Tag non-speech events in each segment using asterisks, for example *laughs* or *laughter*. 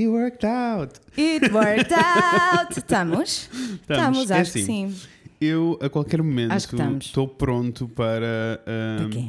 It worked out. It worked out. *laughs* Estamos? Estamos, É acho que assim, sim. Eu, a qualquer momento, que estamos. estou pronto para Para um, quê?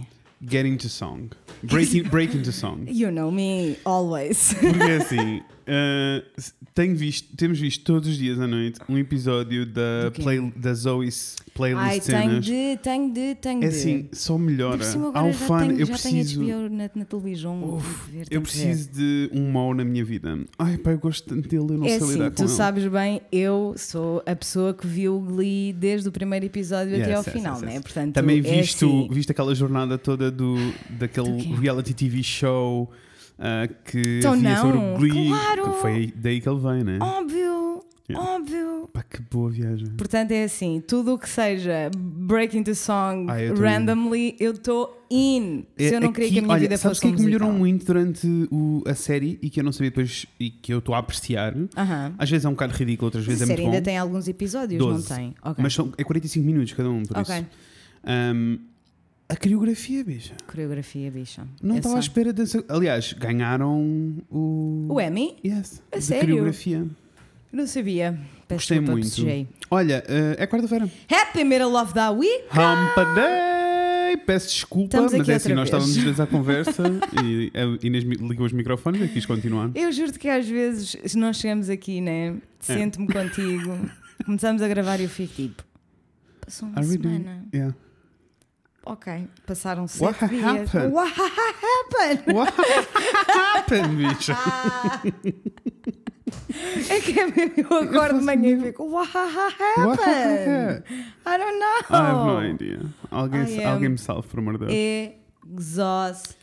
get into song. Break, in- break into song. *laughs* You know me always. Porque assim, uh, tenho visto, temos visto todos os dias à noite um episódio da, Do play, da Zoe's playlist Ai, tenho cenas. de, tenho de, tenho É de. assim, só melhora. Há um fã, tenho, eu preciso. tenho na, na televisão. Uf, Ver, Eu tenho preciso de um mau na minha vida. Ai, pá, eu gosto tanto dele, eu não É sei assim, lidar com tu ele. sabes bem, eu sou a pessoa que viu o Glee desde o primeiro episódio até Yes, ao yes, final, yes, né? Portanto, Também é visto, assim. visto aquela jornada toda do, Do daquele quê? reality TV show ah, que Então havia sobre não, o Glee. claro. que Foi daí que ele vem, né? Óbvio, Yeah. óbvio. Pá, que boa viagem. Portanto, é assim, tudo o que seja break into song Ah, eu randomly, eu estou in. Se É- eu não queria aqui- que a minha olha, vida sabes fosse o que é que um melhorou muito durante o- a série e que eu não sabia depois e que eu estou a apreciar? Aham. Às vezes é um bocado ridículo, outras A vezes é série muito ainda bom. tem alguns episódios, Doze. não tem? Ok. Mas são, é 45 minutos cada um, por Ok. isso. Ahm, a coreografia, bicha. Coreografia, bicha. Não Eu estava à espera dessa. Aliás, ganharam o. O Emmy? Yes, A de sério? coreografia. Não sabia. Peço Gostei muito. bocejei. Olha, eh, é quarta-feira. Happy middle of the week! Humpa Day! Peço desculpa, Estamos mas é assim, outra nós vez. estávamos *laughs* os dois à conversa e a Inês ligou os microfones e quis continuar. Eu juro que às vezes nós chegamos aqui, né? É. Sento-me contigo, começamos a gravar e eu fico tipo. Passou uma Are semana. Yeah. Ok, passaram sete What dias. happened? What happened? What happened, bicha? *laughs* É que é mesmo, eu acordo de manhã e fico. What What happened? happened? I don't know. I have no idea. Alguém, alguém me salve, por amor de Deus. Exhausted.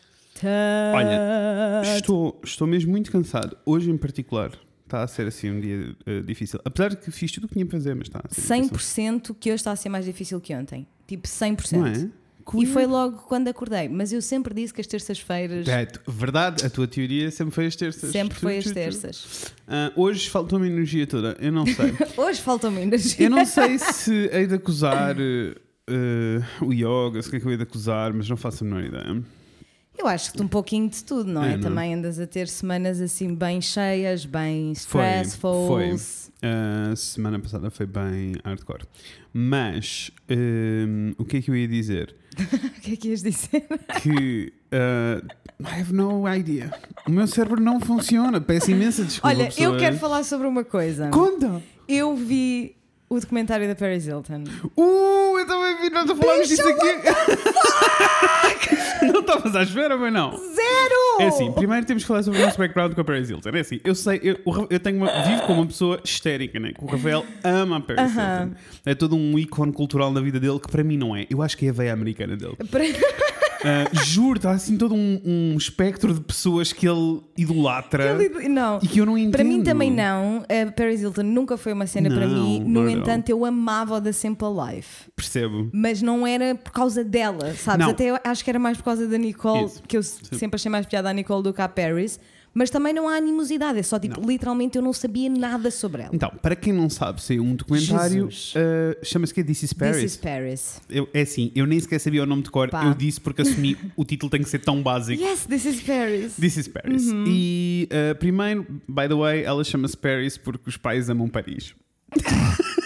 Olha, Estou, estou mesmo muito cansado. Hoje, em particular, está a ser assim um dia eh, difícil. Apesar de que fiz tudo o que tinha para fazer, mas está a ser difícil. 100% que hoje está a ser mais difícil que ontem. Tipo, 100%. Não é? E foi logo quando acordei. Mas eu sempre disse que as terças-feiras. É, verdade, a tua teoria sempre foi as terças. Sempre foi as terças. Ah, hoje faltou-me energia toda. Eu não sei. *laughs* Hoje faltam-me energia. Eu não sei se hei de acusar eh, o yoga, se o que é que eu hei de acusar, mas não faço a menor ideia. Eu acho que um pouquinho de tudo, não é? É, não é? Também andas a ter semanas assim bem cheias, bem Foi, stressful. foi. A semana passada foi bem hardcore. Mas o que é que eu ia dizer? *laughs* o que é que ias dizer? Que eh, I have no idea. O meu cérebro não funciona. Peço imensa desculpa. Olha, eu pessoas. quero falar sobre uma coisa. Conta! Eu vi o documentário da Paris Hilton. Uh, eu também vi, nós falámos disso aqui. *laughs* não estavas à espera, mas não. Zero! É assim, primeiro temos que falar sobre o nosso background com a Paris Hilton. É assim, eu sei, eu, eu tenho uma, vivo como uma pessoa histérica, né? O Rafael ama a Paris Aham. Hilton. É todo um ícone cultural na vida dele que para mim não é. Eu acho que é a veia americana dele. *laughs* Para- Ah, juro, está assim todo um, um espectro de pessoas que ele idolatra Ele- Não. e que eu não entendo. Para mim também não. A Paris Hilton nunca foi uma cena para Não, mim. não No não. entanto, eu amava o da Simple Life. Percebo. Mas não era por causa dela, sabes? Não. Até eu acho que era mais por causa da Nicole, Isso. que eu sempre achei mais piada a Nicole do que a Paris. Mas também não há animosidade, é só tipo, literalmente eu não sabia nada sobre ela. Então, para quem não sabe, saiu um documentário, ah, chama-se que This is Paris. This is Paris. Eu- é assim, eu nem sequer sabia o nome de cor, Pá. eu disse porque assumi o título tem que ser tão básico. Yes, this is Paris. This is Paris. Uhum. E uh, primeiro, by the way, ela chama-se Paris porque os pais amam Paris. *laughs*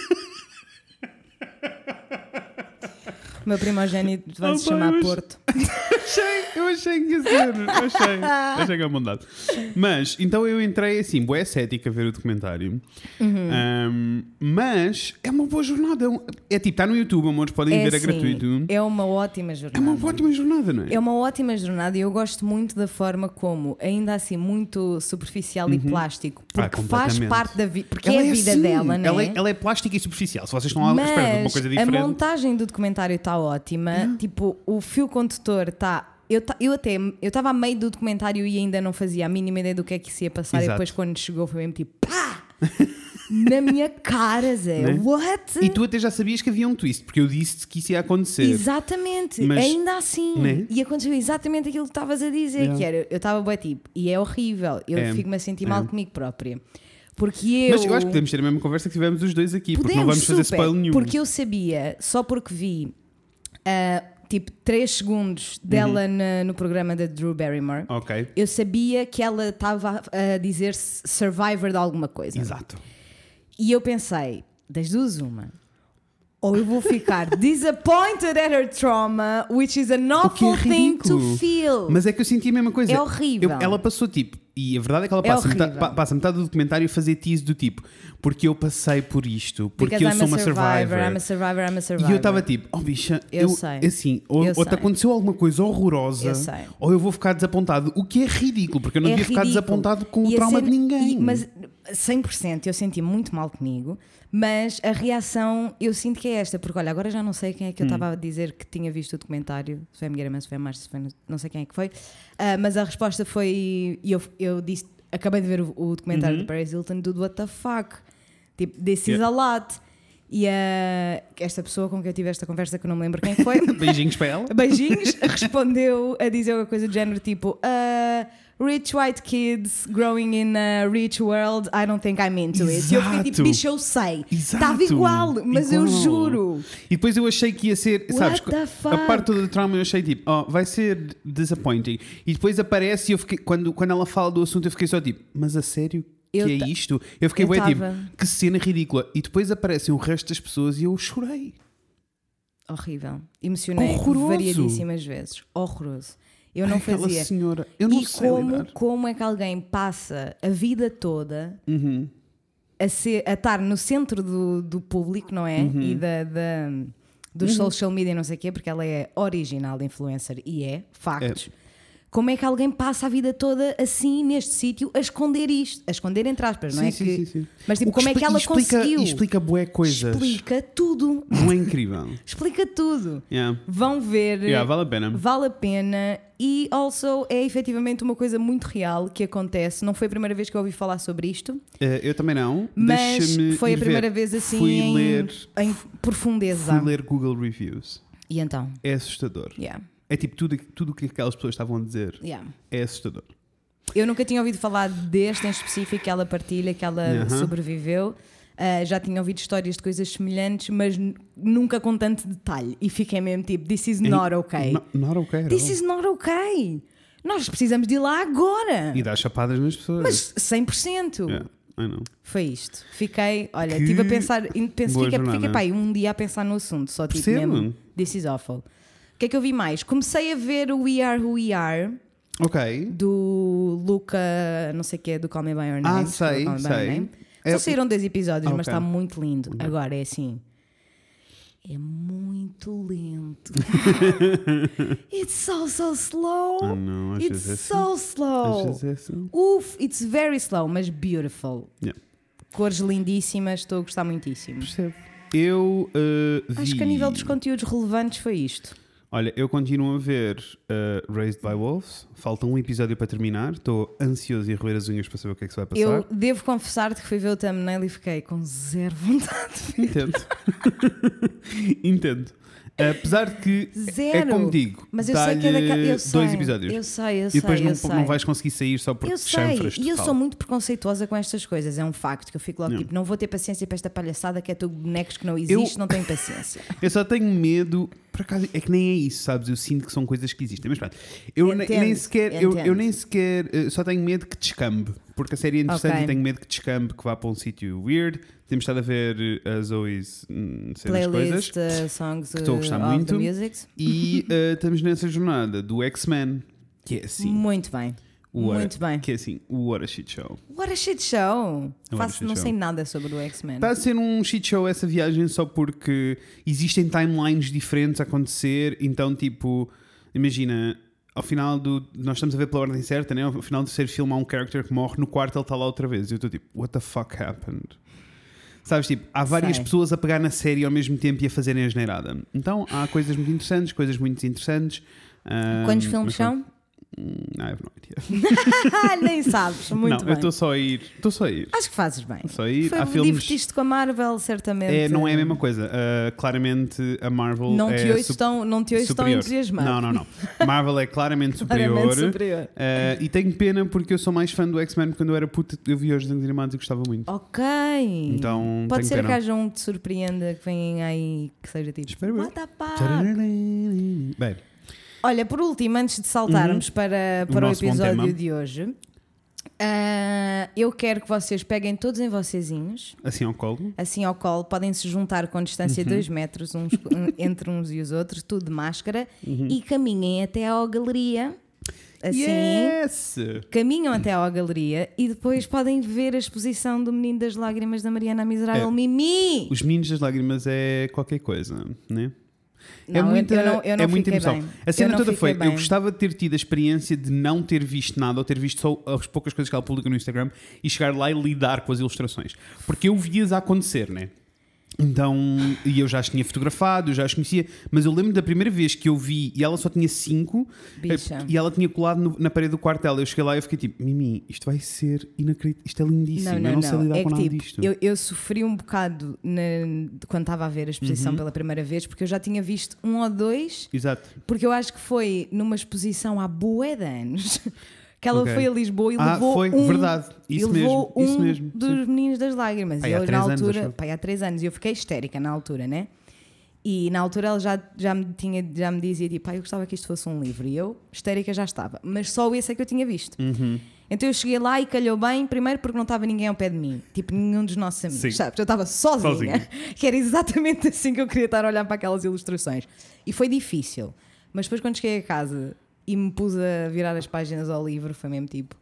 O meu primogênito vai se Oh, chamar mas- Porto. *laughs* achei, eu achei que ia ser. Achei, achei que é bondade. Mas, então eu entrei assim, boa cética a ver o documentário. Uhum. Um, mas é uma boa jornada. É É tipo, está no YouTube, amores, podem ver, é assim, gratuito. É uma ótima É jornada. uma ótima jornada, não é? É uma ótima jornada e eu gosto muito da forma como, ainda assim, muito superficial e plástico, Ah, porque faz completamente. parte da vida, porque Ela é a vida assim, dela, né? Ela é, ela é plástica e superficial. Se vocês estão à espera de uma coisa a diferente. montagem do documentário está ótima. Tipo, o fio condutor está. Eu, eu até eu estava a meio do documentário e ainda não fazia a mínima ideia do que é que se ia passar. E Exato. depois, quando chegou, foi mesmo tipo pá! *laughs* Na minha cara, Zé. Né? What? E tu até já sabias que havia um twist, porque eu disse que isso ia acontecer. Exatamente, Mas- ainda assim. Né? E aconteceu exatamente aquilo que estavas a dizer, Yeah. que era, eu estava bem tipo, e é horrível, eu É, fico-me a sentir é. mal comigo própria. Porque eu. Mas eu acho que podemos ter a mesma conversa que tivemos os dois aqui, porque não Podemos, vamos fazer super, spoiler nenhum. Porque eu sabia, só porque vi ah, tipo 3 segundos dela uhum. na, no programa da Drew Barrymore, okay. eu sabia que ela estava a dizer survivor de alguma coisa. Exato. E eu pensei, das duas, uma ou eu vou ficar *laughs* disappointed at her trauma, which is an awful é thing to feel. Mas é que eu senti a mesma coisa. É horrível. Eu, ela passou tipo, e a verdade é que ela é passa, metade, passa metade do documentário a fazer tease do tipo, porque eu passei por isto, porque Because eu I'm sou uma survivor, survivor. I'm a survivor, I'm a survivor. E eu estava tipo, oh bicha, eu, eu sei. assim, ou, ou te aconteceu alguma coisa horrorosa, eu ou eu vou ficar desapontado, o que é ridículo, porque eu não é devia ficar desapontado com e o trauma ser, de ninguém. E, mas 100% eu senti muito mal comigo. Mas a reação eu sinto que é esta, porque olha, agora já não sei quem é que eu hum. estava a dizer que tinha visto o documentário, se foi a Miguel, se foi a Márcia, se foi, não sei quem é que foi, uh, mas a resposta foi, e eu, eu disse, acabei de ver o, o documentário uhum. do Paris Hilton do What the fuck, tipo, this yeah. is a lot. E uh, esta pessoa com quem eu tive esta conversa, que eu não me lembro quem foi, *laughs* beijinhos para ela, beijinhos, *laughs* respondeu a dizer uma coisa do género tipo. Uh, rich white kids growing in a rich world, I don't think I'm into it. E eu fiquei tipo, bicho, eu sei. Estava igual, mas igual. eu juro. E depois eu achei que ia ser, sabes, a parte do trauma eu achei tipo, oh, vai ser disappointing. E depois aparece e eu fiquei, quando, quando ela fala do assunto, eu fiquei só tipo, mas a sério? Que eu é isto? Eu fiquei, eu tipo, que cena ridícula. E depois aparecem o resto das pessoas e eu chorei. Horrível. Emocionei Horroroso. variadíssimas vezes. Horroroso. Eu não Ai, fazia. senhora, eu não e sei como, lidar. como é que alguém passa a vida toda uhum. a, ser, a estar no centro do, do público, não é? Uhum. E da, da dos uhum. social media, não sei o quê, porque ela é original influencer e é, factos. É como é que alguém passa a vida toda assim neste sítio a esconder isto? A esconder entre aspas, não é? Sim, que... sim, sim. Mas tipo, como é que ela explica, conseguiu? Explica bué coisas. Explica tudo. Não é incrível. *laughs* explica tudo. Yeah. Vão ver. Yeah, vale a pena. Vale a pena. E also é efetivamente uma coisa muito real que acontece. Não foi a primeira vez que eu ouvi falar sobre isto. Uh, eu também não. Mas foi a primeira ver. vez assim fui em, ler, em profundeza. Fui ler Google Reviews. E então? É assustador. Yeah. É tipo tudo o tudo que aquelas pessoas estavam a dizer yeah. é assustador. Eu nunca tinha ouvido falar deste em específico que ela partilha, que ela uh -huh. sobreviveu. Uh, já tinha ouvido histórias de coisas semelhantes, mas nunca com tanto detalhe. E fiquei mesmo tipo: This is not okay. Not, not okay. This is not okay. Nós precisamos de ir lá agora. E dar chapadas nas pessoas. Mas 100%. Yeah. Foi isto. Fiquei, olha, estive a pensar, penso, fiquei, fiquei pá, um dia a pensar no assunto, só tipo Percebo. mesmo. This is awful que é que eu vi mais? Comecei a ver o We Are Who We Are. Ok. Do Luca, não sei o que é, do Call Me By Your Name. Ah, sei, sei. É... Só saíram dois episódios, okay. mas está muito lindo. Okay. Agora é assim. É muito lento. *laughs* it's so, so slow. Oh, não, it's é so assim. slow. É assim. Uf, it's very slow, mas beautiful. Yeah. Cores lindíssimas, estou a gostar muitíssimo. Percebo. Eu uh, vi... Acho que a nível dos conteúdos relevantes foi isto. Olha, eu continuo a ver uh, Raised by Wolves. Falta um episódio para terminar. Estou ansioso e a roer as unhas para saber o que é que se vai passar. Eu devo confessar-te que fui ver o thumbnail e fiquei com zero vontade. Entendo. *laughs* Entendo. Apesar de que é Zero. é como digo, mas eu sei que é daquela. Eu sei, dois episódios. Eu sei, eu sei. E depois não, sei. não vais conseguir sair só porque eu chanfras E eu sou muito preconceituosa com estas coisas, é um facto que eu fico logo não. tipo, não vou ter paciência para esta palhaçada que é tu bonecos que não existe, eu, não tenho paciência. *laughs* eu só tenho medo, por acaso, é que nem é isso, sabes? Eu sinto que são coisas que existem. Mas pronto, eu entendo, nem sequer, eu, eu, nem sequer, eh, só tenho medo que descambe, porque a série é interessante okay. e tenho medo que descambe, que vá para um sítio weird temos estado a ver a Zoe's hum, Playlist, coisas uh, songs que estou a gostar uh, muito. E uh, estamos nessa jornada do X-Men, que é assim. Muito bem. Muito bem. Que é assim, o What a Shit Show. What a Shit Show! Faço, shit não show. sei nada sobre o X-Men. Está a ser um shit show essa viagem só porque existem timelines diferentes a acontecer, então, tipo, imagina, ao final do. Nós estamos a ver pela ordem certa, né? Ao final do terceiro filme há um character que morre, no quarto ele está lá outra vez. E eu estou tipo, what the fuck happened? Sabes, tipo, há várias Sei. pessoas a pegar na série ao mesmo tempo e a fazerem a generada. Então há coisas muito interessantes, coisas muito interessantes. Quantos filmes são? Hum, I have no idea. Ah, *laughs* Nem sabes, *laughs* muito não, bem. eu estou só a ir. Estou só a ir. Acho que fazes bem. Só a ir. Foi, Há filmes. Divertiste com a Marvel, certamente. É, não é a mesma coisa. Uh, claramente a Marvel Não é te ouço su- tão, não te ouço tão entusiasmado. Não, não, não. Marvel é claramente *laughs* superior. Claramente superior. Uh, e tenho pena porque eu sou mais fã do X-Men quando eu era puta. Eu vi os desenhos animados e gostava muito. Ok. Então, Pode ser pena. que haja um que te surpreenda, que venha aí, que seja tipo. Espero eu. What the fuck? Bem, Olha, por último, antes de saltarmos para, O para o, bom episódio de hoje, ah, eu quero que vocês peguem todos em vocêzinhos, assim ao colo. assim ao colo, podem se juntar com distância de Uhum. 2 metros uns, *laughs* entre uns e os outros, tudo de máscara, Uhum. e caminhem até à galeria. Assim. Yes! Caminham até à galeria e depois podem ver a exposição do Menino das Lágrimas da Mariana Miserável É. Mimi. Os Meninos das Lágrimas é qualquer coisa, né? Não, é muita, eu não, eu não é muita emoção. bem. A cena toda foi: bem. eu gostava de ter tido a experiência de não ter visto nada ou ter visto só as poucas coisas que ela publica no Instagram e chegar lá e lidar com as ilustrações. Porque eu via-as a acontecer, né? Então, e eu já as tinha fotografado, eu já as conhecia, mas eu lembro da primeira vez que eu vi e ela só tinha cinco Bicha. e ela tinha colado no- na parede do quarto dela. Eu cheguei lá e eu fiquei tipo: Mimi, isto vai ser inacreditável, isto é lindíssimo. Eu não, não. sei lidar é com que nada tipo, disto. eu, eu sofri um bocado na- quando estava a ver a exposição Uhum. pela primeira vez, porque eu já tinha visto um ou dois, Exato. porque eu acho que foi numa exposição há bué de anos *laughs* que ela Ok. foi a Lisboa e Ah, levou foi, um, verdade. Isso mesmo, isso mesmo, dos sim. Meninos das Lágrimas. Pai, e há eu, três na anos, altura, eu. pai, há três anos, e eu fiquei histérica na altura, né? E na altura ela já, já, me, tinha, já me dizia tipo, pai, eu gostava que isto fosse um livro. E eu, histérica, já estava. Mas só esse é que eu tinha visto. Uhum. Então eu cheguei lá e calhou bem, primeiro porque não estava ninguém ao pé de mim, tipo nenhum dos nossos amigos, Sim. sabes? Eu estava sozinha, Sozinha. *laughs* que era exatamente assim que eu queria estar a olhar para aquelas ilustrações. E foi difícil, mas depois quando cheguei a casa e me pus a virar as páginas ao livro, foi mesmo tipo: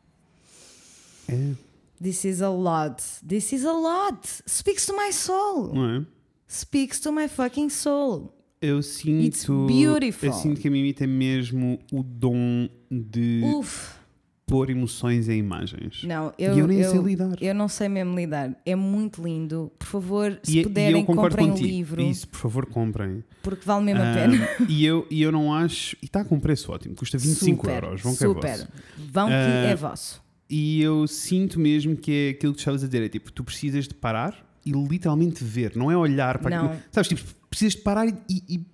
É, This is a lot, this is a lot, speaks to my soul, não é? speaks to my fucking soul. Eu sinto. It's beautiful. Eu sinto que a Mimi tem mesmo o dom de Uf, pôr emoções em imagens. não, e eu, eu nem eu, sei lidar. eu não sei mesmo lidar, é muito lindo. Por favor, se e, e puderem, eu concordo comprem o contigo. livro. Isso, por favor, comprem. Porque vale mesmo a Ah, pena. e, eu, e eu não acho. E está com um preço ótimo, custa 25 super, euros. Vão que é super. vosso. Vão que Ah, é vosso. E eu sinto mesmo que é aquilo que estavas a dizer: é tipo, tu precisas de parar e literalmente ver, não é olhar para Não. aquilo. Sabes, tipo, precisas de parar e, e- e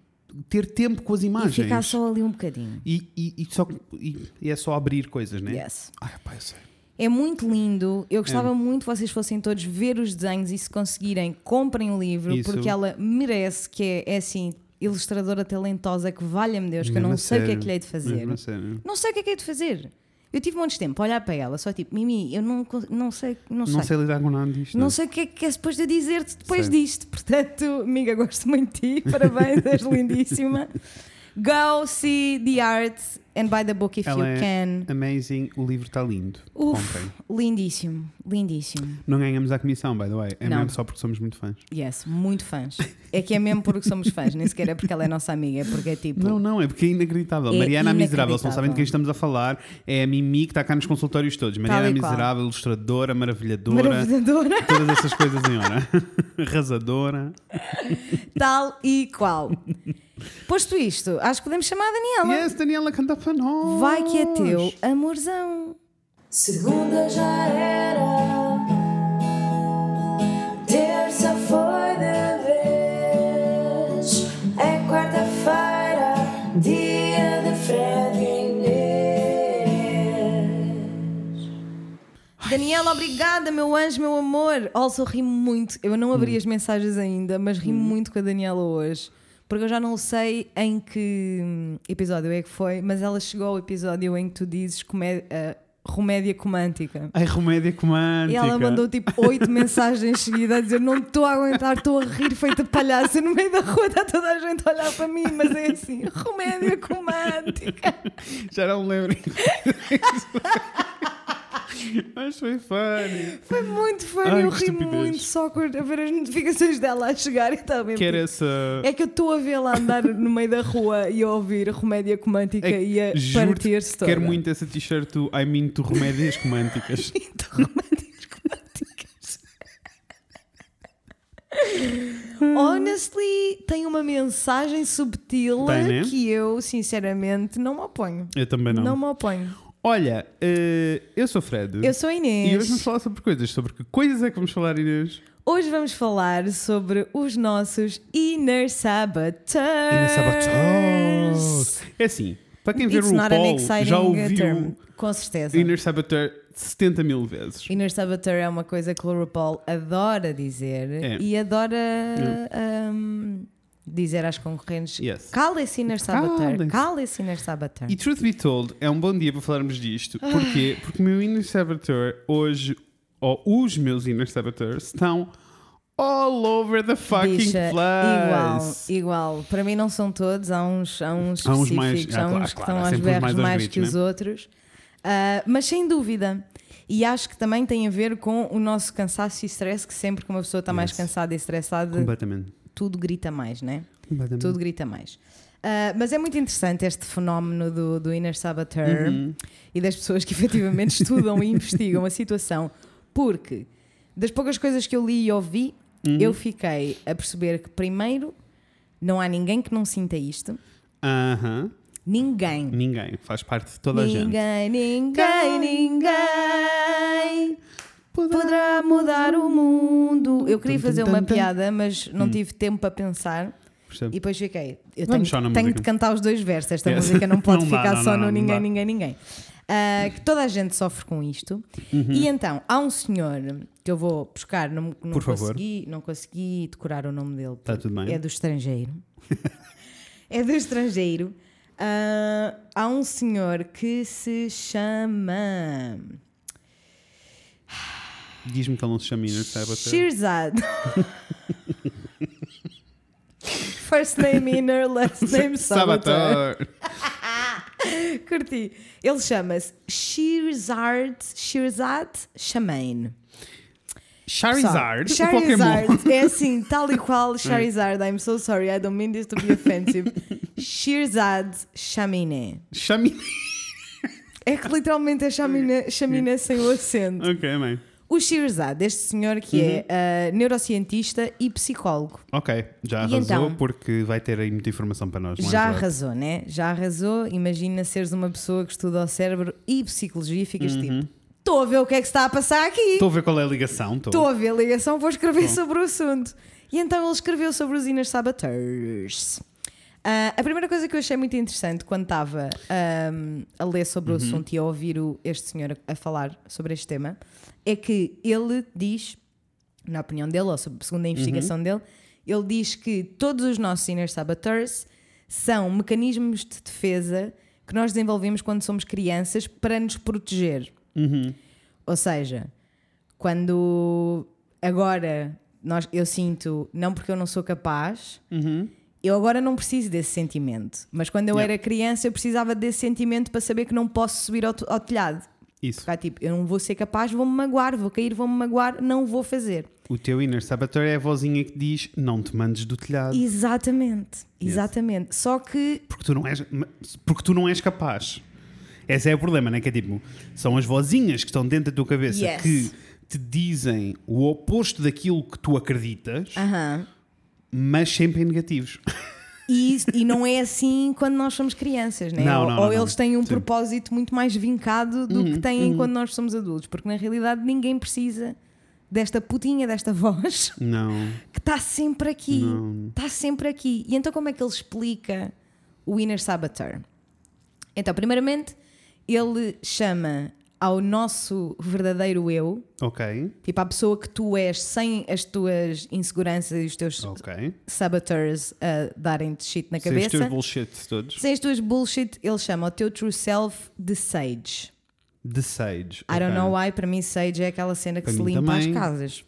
ter tempo com as imagens. E ficar só ali um bocadinho. E, e- e só, e, e é só abrir coisas, né? Yes. Ai, pá, eu sei. É muito lindo. Eu gostava É. muito que vocês fossem todos ver os desenhos e se conseguirem, comprem o livro, Isso. porque ela merece, que é, é assim, ilustradora talentosa, que valha-me Deus, que eu não sei o que é sério. que lhe hei de fazer. Sério. Não sei o que é que hei de fazer. Eu tive montes de tempo a olhar para ela, só tipo, Mimi, eu não, não sei, não sei. Não sei lidar com nada disto. Não sei o que é que é suposto eu dizer-te depois Sei. disto. *laughs* Portanto, amiga, gosto muito de ti. Parabéns, és *laughs* lindíssima. Go see the art and buy the book if Ela you é can. Amazing, o livro está lindo. Uf, Comprem. lindíssimo, lindíssimo. Não ganhamos a comissão, by the way. É Não. mesmo só porque somos muito fãs. Yes, muito fãs. É que é mesmo porque somos fãs, nem sequer é porque ela é nossa amiga, é porque é tipo. Não, não, é porque é inacreditável. É Mariana a Miserável, se não sabem de quem estamos a falar, é a Mimi que está cá nos consultórios todos. Mariana e qual. Miserável, ilustradora, maravilhadora, Maravilhadora, todas essas coisas em hora. *laughs* Arrasadora. tal e qual. Posto isto, acho que podemos chamar a Daniela. Yes, Daniela canta para nós. Vai que é teu, amorzão. Segunda já era, terça foi de vez, é quarta-feira, dia de Fred e Inês. Daniela, obrigada, meu anjo, meu amor. Also, ri muito. Eu não abri as mensagens ainda, mas ri muito com a Daniela hoje. Porque eu já não sei em que hum, episódio é que foi, mas ela chegou ao episódio em que tu dizes comé- ah, Romédia Comântica. Ai, Romédia Comântica. E ela mandou tipo oito *laughs* mensagens seguidas a dizer: Não estou a aguentar, estou a rir feita palhaça. No meio da rua está toda a gente a olhar para mim, mas é assim: Romédia Comântica. *laughs* Já não lembro. *laughs* Mas foi funny. Foi muito funny, Ai, eu que ri estupidez. muito só a ver as notificações dela a chegar e estava mesmo. Quer tipo, essa. É que eu estou a vê-la andar no meio da rua e a ouvir Romédia Comântica É, e a partir-se toda. Quero muito essa t-shirt do I mean to Romédias Românticas. *laughs* Então, Romédias Comânticas. honestly tem uma mensagem subtil Tem, né? que eu, sinceramente, não me oponho. Eu também não. Não me oponho. Olha, eh, eu sou Fred. Eu sou a E hoje Inês. vamos falar sobre coisas. Sobre que coisas é que vamos falar, Inês? Hoje vamos falar sobre os nossos Inner Saboteurs. Inner Saboteurs. É assim, para quem vê o RuPaul, já ouviu term. Com certeza. Inner Saboteur 70 mil vezes. Inner Saboteur é uma coisa que o RuPaul adora dizer É. e adora um, dizer às concorrentes: Yes. cala-se Inner Saboteur, Calem-se. Inner Saboteur. E truth be told, é um bom dia para falarmos disto. Porquê? Porque o meu Inner Saboteur hoje, ou os meus Inner Saboteurs, estão all over the fucking Bicha, igual, place. igual. Para mim não são todos, há uns, há uns Há uns mais- ah, há uns claro, que claro, estão às uns berras mais mais, aos gritos, que os né? outros. Ah, mas sem dúvida. E acho que também tem a ver com o nosso cansaço e stress, que sempre que uma pessoa está mais Yes. cansada e estressada, Completamente. Tudo grita mais, né? Completamente. Tudo grita mais. Ah, mas é muito interessante este fenómeno do, do Inner Saboteur Uhum. e das pessoas que *laughs* efetivamente estudam e investigam a situação, porque das poucas coisas que eu li e ouvi, Uhum. eu fiquei a perceber que, primeiro, não há ninguém que não sinta isto. Aham. Ninguém. Ninguém. Faz parte de toda a gente. Ninguém, ninguém, ninguém poderá mudar o mundo. Eu queria fazer uma piada, mas não tive tempo para pensar. Percebe? E depois fiquei. Eu tenho, tenho de cantar os dois versos. Esta Yes. música não *laughs* pode Não dá, ficar não, só não, no não ninguém, dá. ninguém, ninguém. Ah, que toda a gente sofre com isto. E então, há um senhor que eu vou buscar, não, não Por favor. consegui, não consegui decorar o nome dele. Tá porque tudo bem. É do estrangeiro. *laughs* é do estrangeiro. Ah, há um senhor que se chama Diz-me que ele não se chama Inner Saboteur. Shirzad. First name inner, last name *laughs* saboteur. *laughs* Curti. Ele chama-se Shirzad, Shirzad Shamain. Charizard, Só, Pokémon. *laughs* É assim, tal e qual Charizard. I'm so sorry, I don't mean this to be offensive. Shirzad Chaminé. Chame... É que literalmente é chaminé, chaminé sem o acento. ok, mãe. O Shirzad, este senhor que Uhum. é ah, neurocientista e psicólogo. Ok, já arrasou então? porque vai ter aí muita informação para nós. é Já arrasou, né? Já arrasou. Imagina seres uma pessoa que estuda o cérebro e psicologia e ficas Uhum. tipo: estou a ver o que é que está a passar aqui. Estou a ver qual é a ligação. Estou. Estou a ver a ligação, vou escrever sobre o assunto. E então ele escreveu sobre os Inner Saboteurs. Ah, a primeira coisa que eu achei muito interessante quando estava ahm, a ler sobre Uhum. o assunto e a ouvir o- este senhor a, a falar sobre este tema é que ele diz, na opinião dele, ou sobre- segundo a Uhum. investigação dele, ele diz que todos os nossos Inner Saboteurs são mecanismos de defesa que nós desenvolvemos quando somos crianças para nos proteger. Uhum. Ou seja, quando agora nós, eu sinto, não porque eu não sou capaz, Uhum. Eu agora não preciso desse sentimento. Mas quando eu Yeah. era criança, eu precisava desse sentimento para saber que não posso subir ao, ao telhado. Isso. Porque, tipo, eu não vou ser capaz, vou-me magoar, vou cair, vou-me magoar, não vou fazer. O teu Inner Saboteur é a vozinha que diz não te mandes do telhado. Exatamente, exatamente. Só que Porque tu não és, porque tu não és capaz. Esse é o problema, não é? Que é tipo, são as vozinhas que estão dentro da tua cabeça Yes. que te dizem o oposto daquilo que tu acreditas, Aham. Mas sempre em negativos. E, e não é assim quando nós somos crianças, né? Não, ou, não, ou não, eles têm um Sim. Uhum, propósito muito mais vincado do que têm quando nós somos adultos, porque na realidade ninguém precisa desta putinha, desta voz Não. que está sempre aqui. Está sempre aqui. E então, como é que ele explica o Inner Saboteur? Então, primeiramente, ele chama ao nosso verdadeiro eu, Ok. tipo à pessoa que tu és sem as tuas inseguranças e os teus Ok. saboteurs a darem-te shit na Sem os teus cabeça. bullshit todos. Sem as tuas bullshit, ele chama o teu true self de Sage. The Sage. I don't know why, para mim Sage é aquela cena que Para se limpa também. as casas.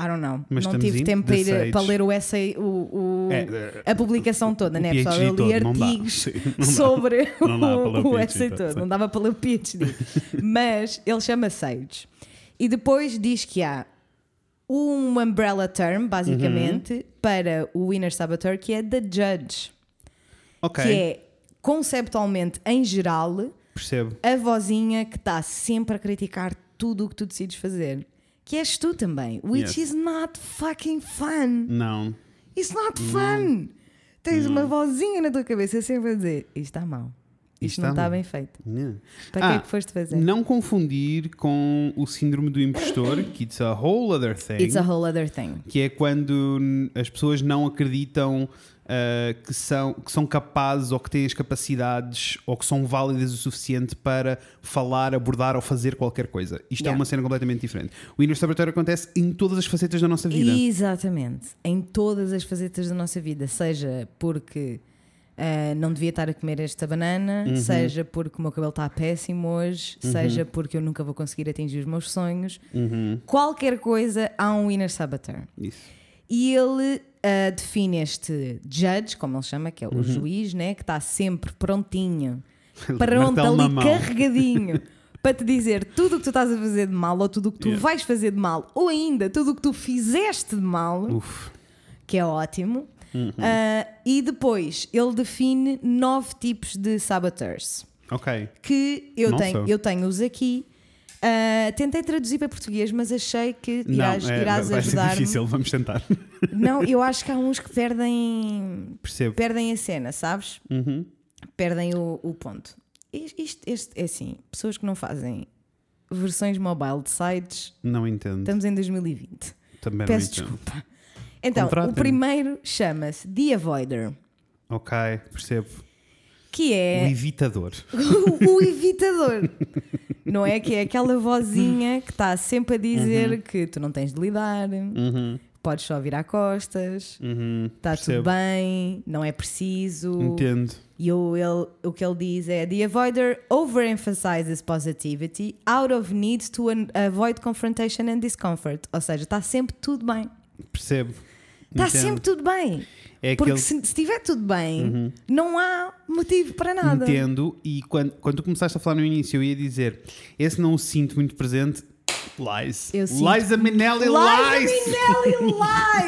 I don't know. Mas não tive tempo para, ir, para ler o essay, o, o- É, a publicação toda, né, pessoal? Eu li artigos sobre o, essay todo, sim. Não dava para ler o PhD. *laughs* Mas ele chama Sage. E depois diz que há um umbrella term, basicamente, Uhum. para o Inner Saboteur, que é The Judge. Ok. Que é, conceptualmente, em geral, Percebo. a vozinha que está sempre a criticar tudo o que tu decides fazer. Que és tu também. Which Yes. is not fucking fun. Não. It's not fun. Tens uma vozinha na tua cabeça sempre a dizer: Isto está mal. Isto, Isto não está está mal." bem feito. Yeah. Para que Ah, é que foste fazer? Não confundir com o síndrome do impostor, que it's a whole other thing. It's a whole other thing. que é quando as pessoas não acreditam ah, que, são, que são capazes ou que têm as capacidades ou que são válidas o suficiente para falar, abordar ou fazer qualquer coisa. Isto é Yeah. uma cena completamente diferente. O Inner Saboteur acontece em todas as facetas da nossa vida. Exatamente. Em todas as facetas da nossa vida. Seja porque ah, não devia estar a comer esta banana, Uhum. seja porque o meu cabelo está péssimo hoje, seja porque eu nunca vou conseguir atingir os meus sonhos. Uhum. Qualquer coisa, há um inner saboteur. Isso. E ele ah, define este judge, como ele chama, que é o Uhum. juiz, né, que está sempre prontinho, *laughs* pronto, ali carregadinho, *laughs* para te dizer tudo o que tu estás a fazer de mal, ou tudo o que tu Yeah. vais fazer de mal, ou ainda tudo o que tu fizeste de mal, Uf. que é ótimo. Uhum. Ah, e depois ele define nove tipos de saboteurs Ok. que eu Nossa. tenho, eu tenho-os aqui. Ah, tentei traduzir para português, mas achei que irás, não, é, irás ser ajudar-me. difícil, vamos tentar. Não, eu acho que há uns que perdem, Percebo. perdem a cena, sabes? Uhum. Perdem o, o ponto. Isto, isto- é assim, pessoas que não fazem versões mobile de sites, Não entendo. estamos em 2020. Também Peço desculpa. Então, Contratem-me. o primeiro chama-se The Avoider, Ok, percebo. que O é evitador. *laughs* o evitador. Não é que é aquela vozinha que está sempre a dizer que tu não tens de lidar, Uhum. Podes só virar costas, Uhum. está tudo bem, não é preciso. Entendo. E o, ele, o que ele diz é: The avoider overemphasizes positivity out of need to avoid confrontation and discomfort. Ou seja, está sempre tudo bem. Percebo. Está sempre tudo bem. É Porque aquele... se se estiver tudo bem, não há motivo para nada. Entendo, e quando, quando tu começaste a falar no início, eu ia dizer: esse não o sinto muito presente. Lies. Eu sinto- Liza Minnelli Liza lies! Minnelli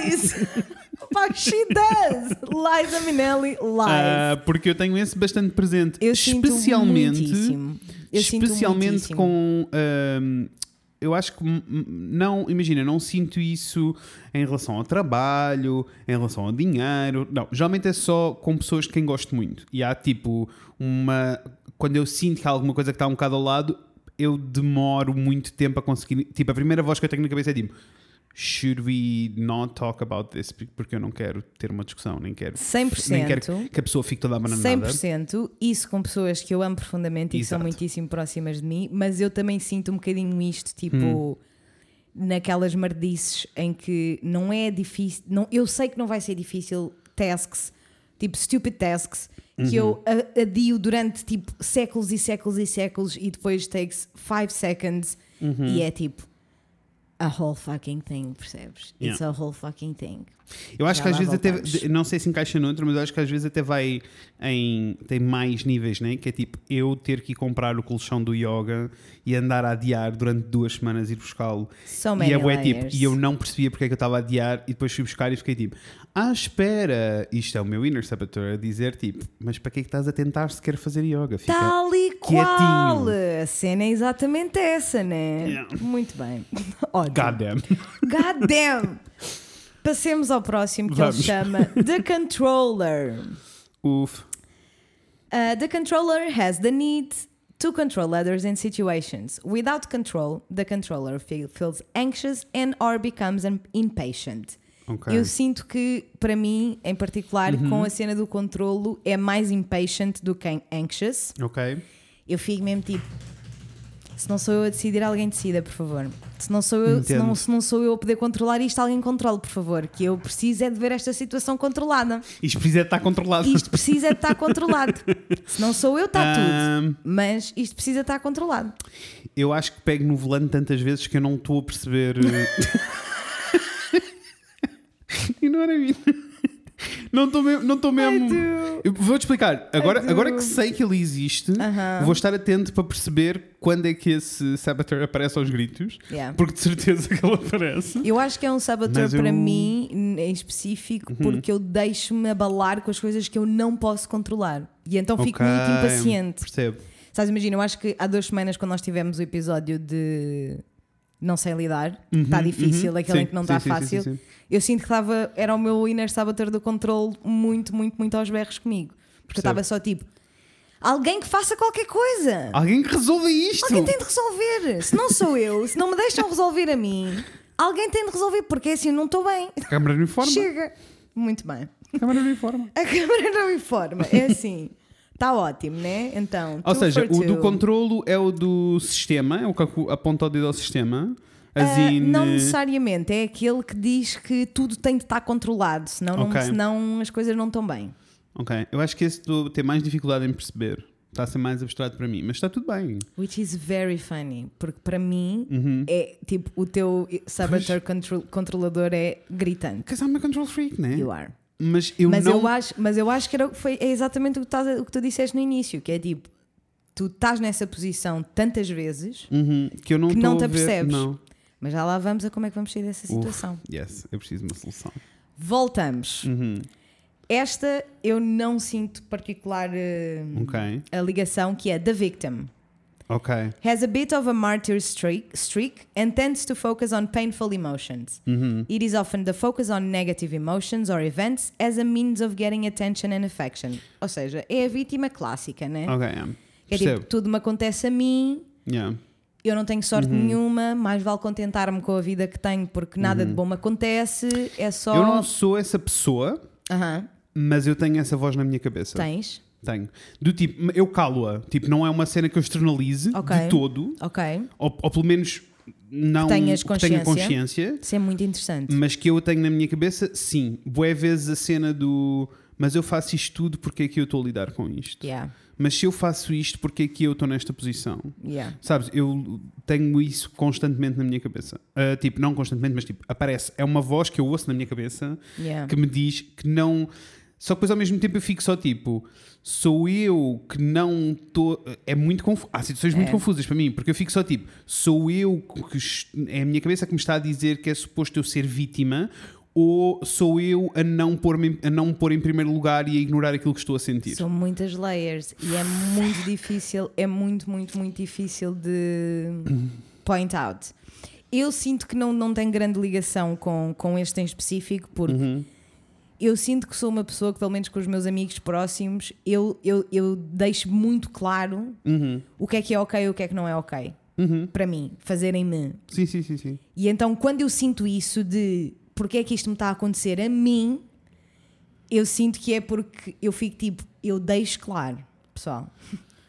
lies! *laughs* Pá, she does! Liza Minnelli lies! Ah, porque eu tenho esse bastante presente. eu sinto especialmente, muitíssimo. Eu sinto especialmente muitíssimo. com. ahm, eu acho que não, imagina, não sinto isso em relação ao trabalho, em relação ao dinheiro. Não, geralmente é só com pessoas de quem gosto muito. E há tipo uma. Quando eu sinto que há alguma coisa que está um bocado ao lado, eu demoro muito tempo a conseguir. Tipo, a primeira voz que eu tenho na cabeça é tipo. Should we not talk about this? Porque eu não quero ter uma discussão, nem quero, 100%. nem quero que a pessoa fique toda abananada. 100%, isso com pessoas que eu amo profundamente e que são Exato. muitíssimo próximas de mim, mas eu também sinto um bocadinho isto, tipo, Hum. naquelas mardices em que não é difícil, não, eu sei que não vai ser difícil tasks, tipo stupid tasks, que eu Uhum. adio durante tipo séculos e séculos e séculos e depois takes 5 seconds Uhum. e é tipo a whole fucking thing, percebes? It's Yeah. a whole fucking thing. Eu acho Já que às vezes até, voltamos. de- não sei se encaixa noutro, mas eu acho que às vezes até vai em, tem mais níveis, né? Que é tipo eu ter que ir comprar o colchão do yoga e andar a adiar durante duas semanas ir buscá-lo. So E é bué, tipo, e eu não percebia porque é que eu estava a adiar e depois fui buscar e fiquei tipo, ah, espera, isto é o meu inner saboteur a dizer tipo, mas para que é que estás a tentar sequer fazer yoga? Fica Tal e qual! quietinho. A cena é exatamente essa, né? Yeah. Muito bem. *laughs* Ótimo. Goddamn. God damn! Passemos ao próximo que Vamos. ele chama The Controller. Uf. Uh, the controller has the need to control others in situations. Without control, the controller feel, feels anxious and or becomes impatient. Ok. Eu sinto que, para mim, em particular, Uhum. com a cena do controlo, é mais impatient do que anxious. Ok. Eu fico mesmo tipo. Se não sou eu a decidir, alguém decida, por favor. Se não sou eu, se não, se não sou eu a poder controlar isto, alguém controle, por favor. Que eu preciso é de ver esta situação controlada. Isto precisa estar controlado. Isto precisa de estar controlado. *laughs* Se não sou eu, está tudo. Ahm, Mas isto precisa estar controlado. Eu acho que pego no volante tantas vezes que eu não estou a perceber. e não era mim. Não estou mesmo. Não estou mesmo... Vou-te explicar. Agora, agora que sei que ele existe, Aham. vou estar atento para perceber quando é que esse saboteur aparece aos gritos. Yeah. Porque de certeza que ele aparece. Eu acho que é um saboteur eu- para mim, em específico, porque eu deixo-me abalar com as coisas que eu não posso controlar. E então fico Ok, muito impaciente. Percebo. Sabes, imagina, eu acho que há duas semanas, quando nós tivemos o episódio de não sei lidar, está difícil, uhum. aquele Sim, em que não está sim, sim, fácil. sim, sim. Eu sinto que estava, era o meu inner saboteur do controle muito, muito, muito aos berros comigo. Porque eu estava só tipo, alguém que faça qualquer coisa. Alguém que resolva isto. Alguém tem de resolver. Se não sou eu, se não me deixam resolver a mim, alguém tem de resolver, porque assim eu não estou bem. A câmara não informa. Chega. Muito bem. A câmara não informa. *laughs* A câmera não informa. É assim. Está ótimo, né? Então. Ou seja, o do two. controlo é o do sistema, é o que aponta o dedo ao sistema. In- não necessariamente, é aquele que diz que tudo tem de estar controlado, senão, não- Ok. senão as coisas não estão bem. Ok, eu acho que esse do tem mais dificuldade em perceber. Está a ser mais abstrato para mim, mas está tudo bem. Which is very funny, porque para mim Uhum. é tipo o teu saboteur contro- controlador é gritante. Because I'm a control freak, né? You are. Mas eu mas, não. eu acho, mas eu acho que era, foi, é exatamente o que, estás a- o que tu disseste no início, que é tipo, tu estás nessa posição tantas vezes, Uhum, que eu não que não estou te a apercebes. Não. Mas já lá vamos a como é que vamos sair dessa Uf. situação. Yes, eu preciso de uma solução. Voltamos. Uhum. Esta eu não sinto particular eh, Ok, a ligação que é The Victim. ok. Has a bit of a martyr streak, streak and tends to focus on painful emotions. Uhum. It is often the focus on negative emotions or events as a means of getting attention and affection. Ou seja, é a vítima clássica, né? Ok, yeah. É tipo, tudo me acontece a mim, Yeah. Eu não tenho sorte Uhum. nenhuma, mais vale contentar-me com a vida que tenho porque nada de bom me acontece, é só. Uhum. Eu não sou essa pessoa, Aham, mas eu tenho essa voz na minha cabeça. tens? Tenho. Do tipo, eu calo-a. Tipo, não é uma cena que eu externalize Ok. de todo, Ok. ou, ou pelo menos não tenhas que tenha consciência. consciência, Isso é muito interessante. mas que eu tenho na minha cabeça, sim. Boé vezes a cena do. Mas eu faço isto tudo porque é que eu estou a lidar com isto. Yeah, Mas se eu faço isto, porque é que eu estou nesta posição? yeah. Sabes, eu tenho isso constantemente na minha cabeça. Ah, tipo, não constantemente, mas tipo, aparece. É uma voz que eu ouço na minha cabeça Yeah. que me diz que não. Só que depois ao mesmo tempo eu fico só tipo, sou eu que não estou. É muito confuso. Há situações muito É. confusas para mim, porque eu fico só tipo, sou eu que. É a minha cabeça que me está a dizer que é suposto eu ser vítima. Ou sou eu a não, pôr a não me pôr em primeiro lugar e a ignorar aquilo que estou a sentir? São muitas layers e é muito difícil, é muito, muito, muito difícil de point out. Eu sinto que não, não tem grande ligação com, com este em específico, porque Uhum. eu sinto que sou uma pessoa que, pelo menos com os meus amigos próximos, eu, eu, eu deixo muito claro Uhum. o que é que é ok e o que é que não é ok. Uhum. Para mim, fazerem-me. Sim, sim, sim, sim. E então, quando eu sinto isso de porque é que isto me está a acontecer a mim, eu sinto que é porque eu fico tipo, eu deixo claro, pessoal.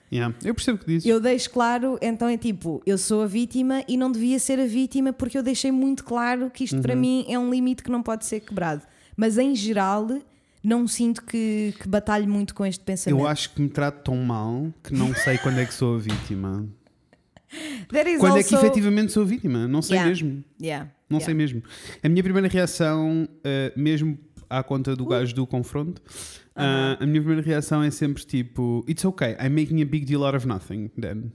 Yeah. Eu percebo o que dizes. Eu deixo claro, então é tipo, eu sou a vítima e não devia ser a vítima porque eu deixei muito claro que isto Uhum. para mim é um limite que não pode ser quebrado. Mas em geral, não sinto que, que batalhe muito com este pensamento. Eu acho que me trato tão mal que não sei quando é que sou a vítima. *laughs* Quando é que also- efetivamente sou a vítima? Não sei Yeah. mesmo. Yeah, Não yeah. sei mesmo. A minha primeira reação, uh, mesmo à conta do gajo do confronto, uh, a minha primeira reação é sempre tipo: It's okay, I'm making a big deal out of nothing, then.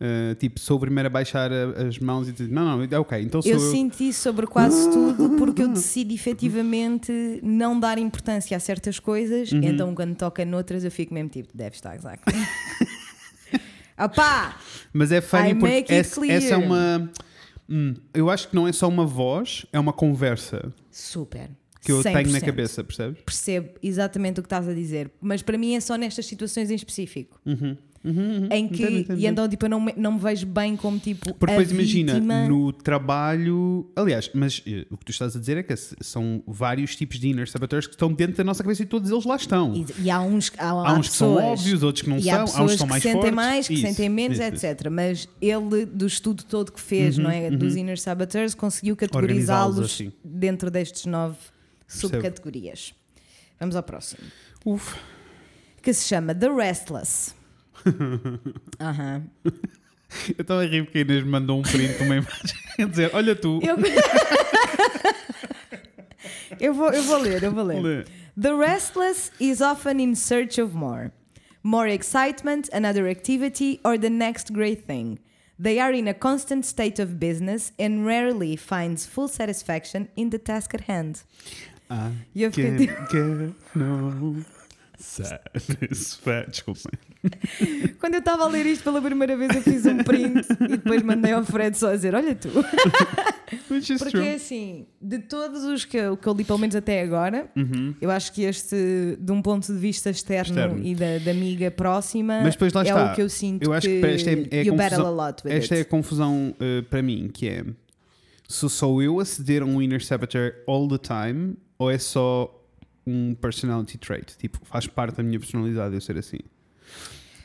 Uh, tipo, sou o primeiro a baixar as mãos e dizer: Não, não, é ok, então sou Eu eu. isso sobre quase *laughs* tudo porque eu decido efetivamente não dar importância a certas coisas, Uhum. então quando toca noutras eu fico mesmo tipo, deve estar exato. *laughs* Opá! Mas é funny I porque essa, essa é uma. Hum, eu acho que não é só uma voz, é uma conversa Super. que eu tenho na 100%. cabeça, percebes? Percebo exatamente o que estás a dizer, mas para mim é só nestas situações em específico. Uhum. Uhum, uhum. Em que, Entendo, entendo, e então tipo, eu não me, não me vejo bem como tipo. Porque depois imagina, vítima. no trabalho. Aliás, mas eh, o que tu estás a dizer é que são vários tipos de inner saboteurs que estão dentro da nossa cabeça e todos eles lá estão. E, e há uns, há, há uns que são pessoas- óbvios, outros que não são, há há uns pessoas que são que mais sentem fortes. mais, que Isso, sentem menos, isso, isso. etc. Mas ele, do estudo todo que fez, não é? Dos Inner Saboteurs, conseguiu categorizá-los Uhum. Assim. dentro destes nove Percebo. subcategorias. Vamos ao próximo. Uf. Que se chama The Restless. *laughs* Aham. Eu estava a rir porque a Inês me mandou um print de uma *laughs* imagem a dizer: Olha tu. Eu... *laughs* eu, vou, eu vou ler, eu vou ler. Lê. The restless is often in search of more. More excitement, another activity, or the next great thing. They are in a constant state of business and rarely finds full satisfaction in the task at hand. I E eu fiquei can't get no satisfaction. *laughs* Quando eu estava a ler isto pela primeira vez, eu fiz um print e depois mandei ao Fred só a dizer: Olha tu. *laughs* Porque true. assim, de todos os que eu, que eu li, pelo menos até agora, Uhum. eu acho que este, de um ponto de vista externo, Externo. e da, da amiga próxima, Mas depois lá é está. o que eu sinto Eu acho que esta é- é a confusão- Esta é a it. confusão uh, para mim, que é se sou eu a ceder a um inner saboteur all the time ou é só um personality trait? Tipo, faz parte da minha personalidade eu ser assim.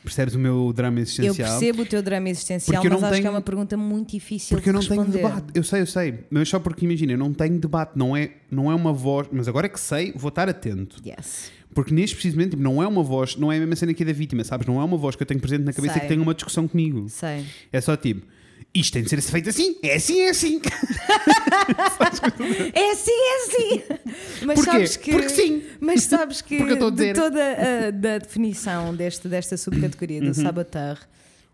Percebes o meu drama Eu existencial? percebo o teu drama existencial, Porque eu mas acho que é tenho- uma pergunta muito difícil Porque eu não de tenho responder. debate. Eu sei, eu sei. Mas só porque imagina, eu não tenho debate. Não é, não é uma voz. Mas agora é que sei, vou estar atento. Yes. Porque neste precisamente tipo, não é uma voz, não é a mesma cena aqui da vítima, sabes? Não é uma voz que eu tenho presente na cabeça Sei. que tem uma discussão comigo. Sei. É só tipo, isto tem de ser feito assim, é assim, é assim. *laughs* É assim, é assim. Mas Porquê? sabes que. Porque sim. Mas sabes que Porque eu de toda a da definição deste, desta subcategoria Uhum. do saboteur,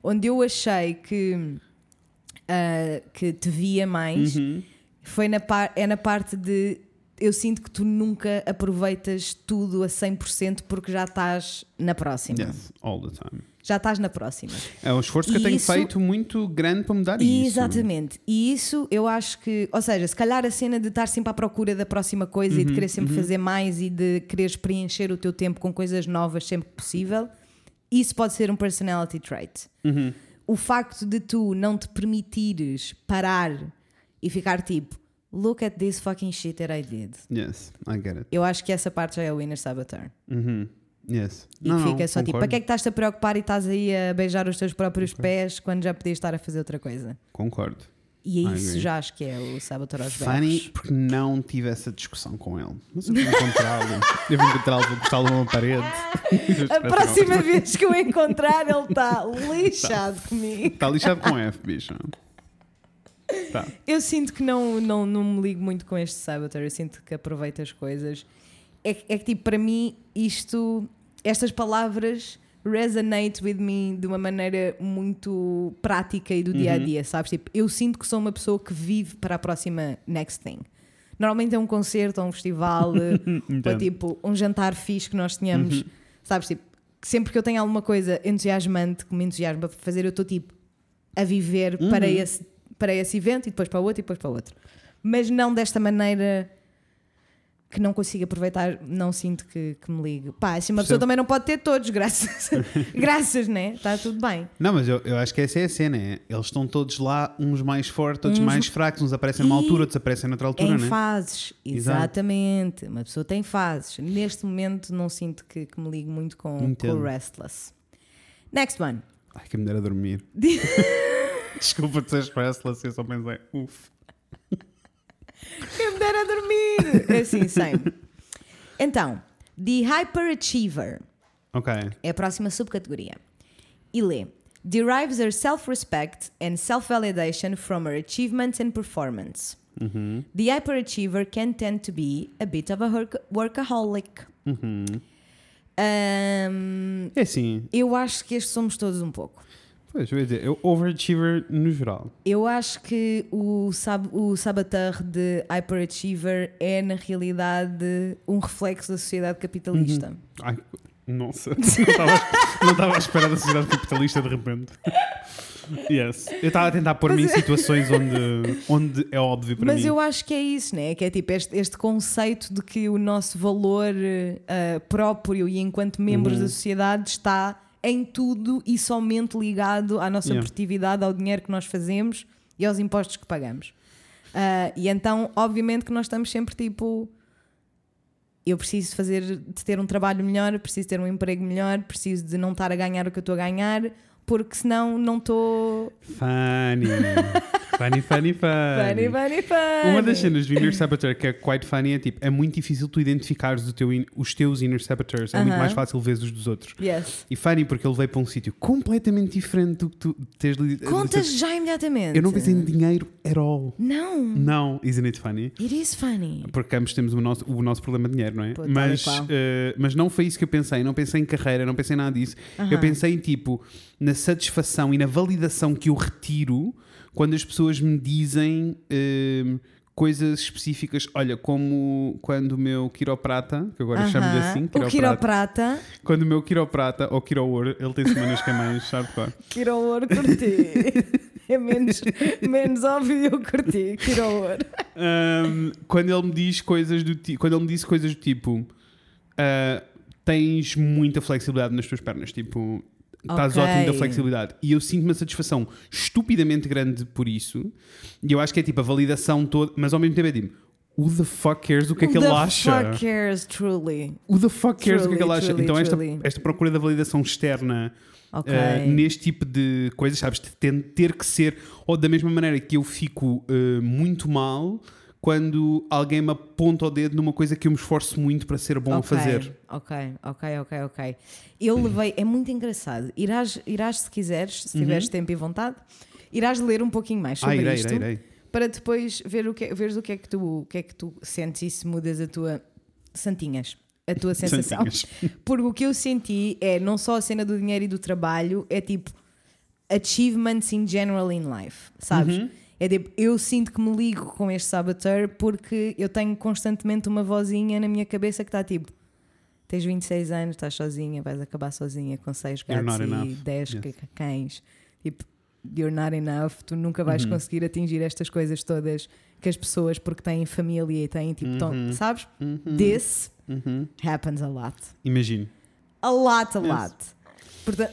onde eu achei que, ah, que te via mais, Uhum. foi na par, é na parte de. Eu sinto que tu nunca aproveitas tudo a 100% porque já estás na próxima. Yes, all the time. Já estás na próxima. É um esforço que eu E tenho isso- feito muito grande para mudar isso. Exatamente. E isso eu acho que, ou seja, se calhar a cena de estar sempre à procura da próxima coisa Uhum, e de querer sempre fazer mais e de quereres preencher o teu tempo com coisas novas sempre que possível, isso pode ser um personality trait. Uhum. O facto de tu não te permitires parar e ficar tipo, look at this fucking shit that I did. Yes, I get it. Eu acho que essa parte já é o inner saboteur. Uhum. Yes. E Não, que não, fica só tipo, concordo. para que é que estás-te a preocupar e estás aí a beijar os teus próprios pés quando já podias estar a fazer outra coisa? Concordo. E é isso já acho que é o saboteur aos Funny berros. porque não tive essa discussão com ele. Mas eu vou encontrá-lo. *laughs* eu vou encontrá-lo, vou postá-lo numa parede. *laughs* A próxima vez que o encontrar, ele está *laughs* lixado comigo. Está lixado com F, bicho. Tá. Eu sinto que não, não, não me ligo muito com este saboteur. Eu sinto que aproveito as coisas. É, é que, tipo, para mim, isto, estas palavras resonate with me de uma maneira muito prática e do dia a dia, sabes? Tipo, eu sinto que sou uma pessoa que vive para a próxima next thing. Normalmente é um concerto ou um festival *laughs* ou tipo um jantar fixe que nós tenhamos, sabes? Tipo, sempre que eu tenho alguma coisa entusiasmante que me entusiasma para fazer, eu estou tipo a viver para, esse, para esse evento e depois para o outro e depois para o outro. Mas não desta maneira que não consigo aproveitar, não sinto que, que me ligue. Pá, assim uma pessoa também não pode ter todos, *laughs* graças, *laughs* graças, né? Está tudo bem. Não, mas eu, eu acho que essa é a cena. É. Eles estão todos lá, uns mais fortes, outros Uns- mais fracos. Uns aparecem numa E altura, outros aparecem noutra altura, em né? fases, Exato. exatamente. Uma pessoa tem fases. Neste momento não sinto que, que me ligue muito com, com o Restless. Next one. Ai, que me dera dormir. *laughs* Desculpa de ser restless, eu só pensei, uff. Quem me dera dormir! É assim, same. Então, The Hyperachiever Ok. é a próxima subcategoria. E lê: Derives her self-respect and self-validation from her achievements and performance. Uhum. The hyperachiever can tend to be a bit of a work- workaholic. Uhum. Um, É assim, eu acho que estes somos todos um pouco. Pois, eu ia dizer, eu overachiever no geral. Eu acho que o, sab o saboteur de hyperachiever é, na realidade, um reflexo da sociedade capitalista. Ai, nossa, *laughs* não estava à espera da sociedade capitalista de repente. *laughs* Yes. Eu estava a tentar pôr-me em situações onde, onde é óbvio para Mas mim. eu acho que é isso, né? Que é tipo este, este conceito de que o nosso valor eh, próprio e enquanto membros Uhum. da sociedade está em tudo e somente ligado à nossa Yeah. produtividade, ao dinheiro que nós fazemos e aos impostos que pagamos. Ah, e então, obviamente, que nós estamos sempre tipo. Eu preciso fazer, de ter um trabalho melhor, preciso ter um emprego melhor, preciso de não estar a ganhar o que eu estou a ganhar, porque senão não estou. Funny. *laughs* funny, funny, funny. Funny, funny, funny. Uma das cenas do Inner Saboteur que é quite funny é tipo, é muito difícil tu identificares o teu os teus Inner Saboteurs. É muito Aham. mais fácil ver os dos outros. Yes. E funny porque ele veio para um sítio completamente diferente do que tu tens lido. Contas já imediatamente. Eu não pensei em dinheiro at all. Não. Não, isn't it funny? It is funny. Porque ambos temos o nosso, o nosso problema de dinheiro, não é? Pô, mas, eh, mas não foi isso que eu pensei. Não pensei em carreira, não pensei em nada disso. Eu Aham. pensei em tipo, na satisfação e na validação que eu retiro quando as pessoas me dizem eh, coisas específicas. Olha, como quando o meu quiroprata, que agora chamo-lhe Aham. assim, o quiroprata, quiroprata. quando o meu quiroprata ou quiroor, ele tem semanas que é mais hardcore. *laughs* Quiroor, curti. É menos, menos óbvio eu curti. Quiroor. Um, quando ele me diz coisas do tipo, quando ele me disse coisas do tipo, ah, tens muita flexibilidade nas tuas pernas, tipo, estás Ok. ótimo da flexibilidade. E eu sinto uma satisfação estupidamente grande por isso. E eu acho que é tipo a validação toda, mas ao mesmo tempo é tipo, who the fuck cares o que é que Who ele the acha? fuck cares, truly? Who the fuck cares o que é que ele Truly, acha? truly, então esta, truly. esta procura da validação externa Ok. Uh, neste tipo de coisas, sabes? de Ter, ter que ser, ou da mesma maneira que eu fico uh, muito mal quando alguém me aponta o dedo numa coisa que eu me esforço muito para ser bom a Ok, fazer. Ok, ok, ok, ok. Eu levei, é muito engraçado. Irás, irás se quiseres, se tiveres tempo e vontade, irás ler um pouquinho mais sobre Uhum. Ah, irei, isto irei, irei. para depois ver o que, veres o que é que tu, o que é que tu sentes e se mudas a tua santinhas. A tua sensação. Santinhas. Porque o que eu senti é não só a cena do dinheiro e do trabalho, é tipo achievements in general in life, sabes? Uhum. É tipo, eu sinto que me ligo com este saboteur porque eu tenho constantemente uma vozinha na minha cabeça que está tipo: tens 26 anos, estás sozinha, vais acabar sozinha com 6 You're gatos not e enough. 10 Yes. cães. Tipo, you're not enough, tu nunca vais Uhum. conseguir atingir estas coisas todas que as pessoas, porque têm família e têm tipo, Uhum. sabes? Uhum. This Uhum. happens a lot. Imagino. A lot, a Yes. lot. Portanto,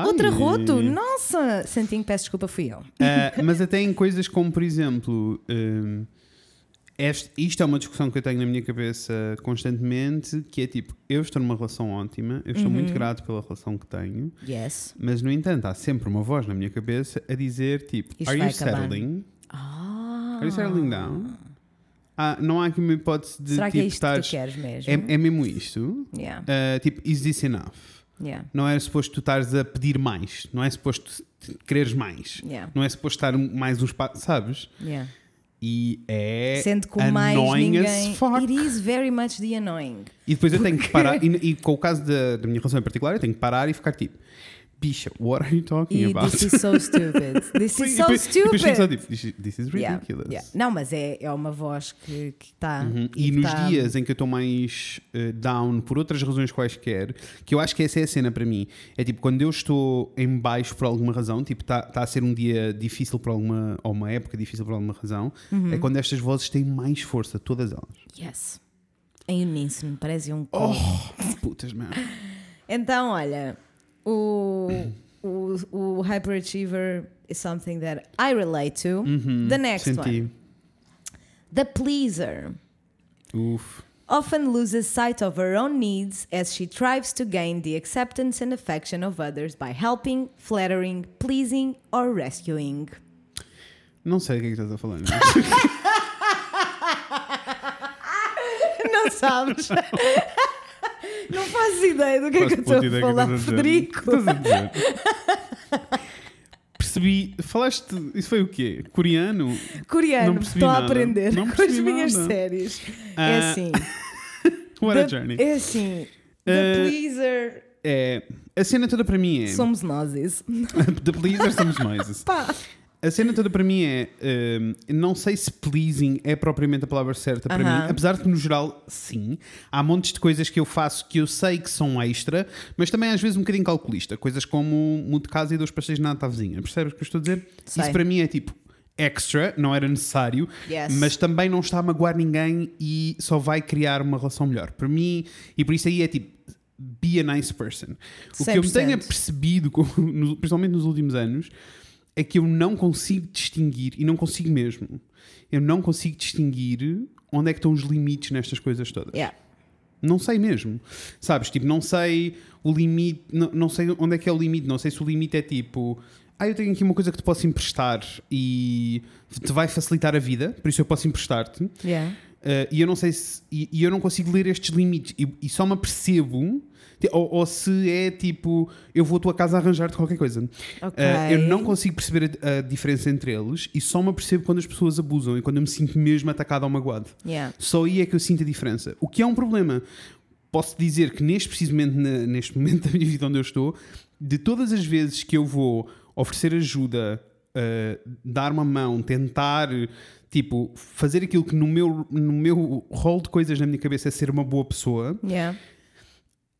Ai. outra roto, nossa! Santinho, peço desculpa, fui eu. Ah, mas até em coisas como, por exemplo, hum, este- isto é uma discussão que eu tenho na minha cabeça constantemente, que é tipo, eu estou numa relação ótima, eu estou Uhum. muito grato pela relação que tenho, Yes. mas no entanto há sempre uma voz na minha cabeça a dizer tipo, Isto are you acabar." settling? Ah. Are you settling down? Ah, não há aqui uma hipótese de Será que tipo, é isto que tu queres mesmo? é, é mesmo isto? Yeah, Ah, tipo, is this enough? Yeah, Não é suposto tu estares a pedir mais, não é suposto quereres mais, yeah, não é suposto estar mais uns passos, sabes? yeah. E é Sendo que mais ninguém... fuck. It is very much the annoying. E depois eu tenho que parar, e, e com o caso da, da minha relação em particular, eu tenho que parar e ficar tipo, bicha, what are you talking E about? this is so stupid. *laughs* This E is so e só stupid. tipo, this, is- is Yeah, ridiculous. yeah. Não, mas é, é uma voz que está. Uhum. E nos dias em que eu estou mais eh, down por outras razões quaisquer, que eu acho que essa é a cena para mim, é tipo quando eu estou em baixo por alguma razão, tipo está tá a ser um dia difícil por alguma, ou uma época difícil por alguma razão, Uhum. é quando estas vozes têm mais força, todas elas. Yes. Em uníssono, parece um. Oh, putas, man. *laughs* Então, olha, o, o, o hyperachiever is something that I relate to. Uhum, The next senti. one. The pleaser. Uf. often loses sight of her own needs as she strives to gain the acceptance and affection of others by helping, flattering, pleasing, or rescuing. Não sei o que é que estás a falar. mas- *laughs* Não sabes? *laughs* Não fazes ideia do que é que eu Faço estou a falar, estás a dizer. Federico. O que estás a dizer? Percebi. Falaste. Isso foi o quê? Coreano? Coreano, estou a aprender Não com as minhas nada. séries. é Ah, assim. *laughs* What a the- journey. É assim. The Ah, pleaser É, a cena toda para mim é. somos nós. isso. *laughs* The Pleaser somos nós. Pá. A cena toda para mim é. hum, não sei se pleasing é propriamente a palavra certa para Aham. mim, apesar de que no geral, sim. Há montes de coisas que eu faço que eu sei que são extra, mas também às vezes um bocadinho calculista. Coisas como de casa e dois pastéis de nata vizinha. Percebes o que eu estou a dizer? Sei. Isso para mim é tipo extra, não era necessário, Yes. mas também não está a magoar ninguém e só vai criar uma relação melhor. Para mim, e por isso aí é tipo. Be a nice person. O que eu 100%. tenho percebido, *laughs* principalmente nos últimos anos, é que eu não consigo distinguir, e não consigo mesmo, eu não consigo distinguir onde é que estão os limites nestas coisas todas. Yeah. Não sei mesmo. Sabes? Tipo, não sei o limite, não, não sei onde é que é o limite, não sei se o limite é tipo. Ah, eu tenho aqui uma coisa que te posso emprestar e te vai facilitar a vida, por isso eu posso emprestar-te. Yeah. Uh, e eu não sei se. E, e eu não consigo ler estes limites. E, e só me apercebo. Ou, ou se é tipo, eu vou à tua casa arranjar-te qualquer coisa. Ok. Uh, eu não consigo perceber a, a diferença entre eles e só me apercebo quando as pessoas abusam e quando eu me sinto mesmo atacado ou magoado. Yeah. Só aí é que eu sinto a diferença. O que é um problema. Posso dizer que neste precisamente na- neste *laughs* momento da minha vida onde eu estou, de todas as vezes que eu vou oferecer ajuda uh, dar uma mão, tentar, tipo, fazer aquilo que no meu, no meu rol de coisas na minha cabeça é ser uma boa pessoa, Yeah.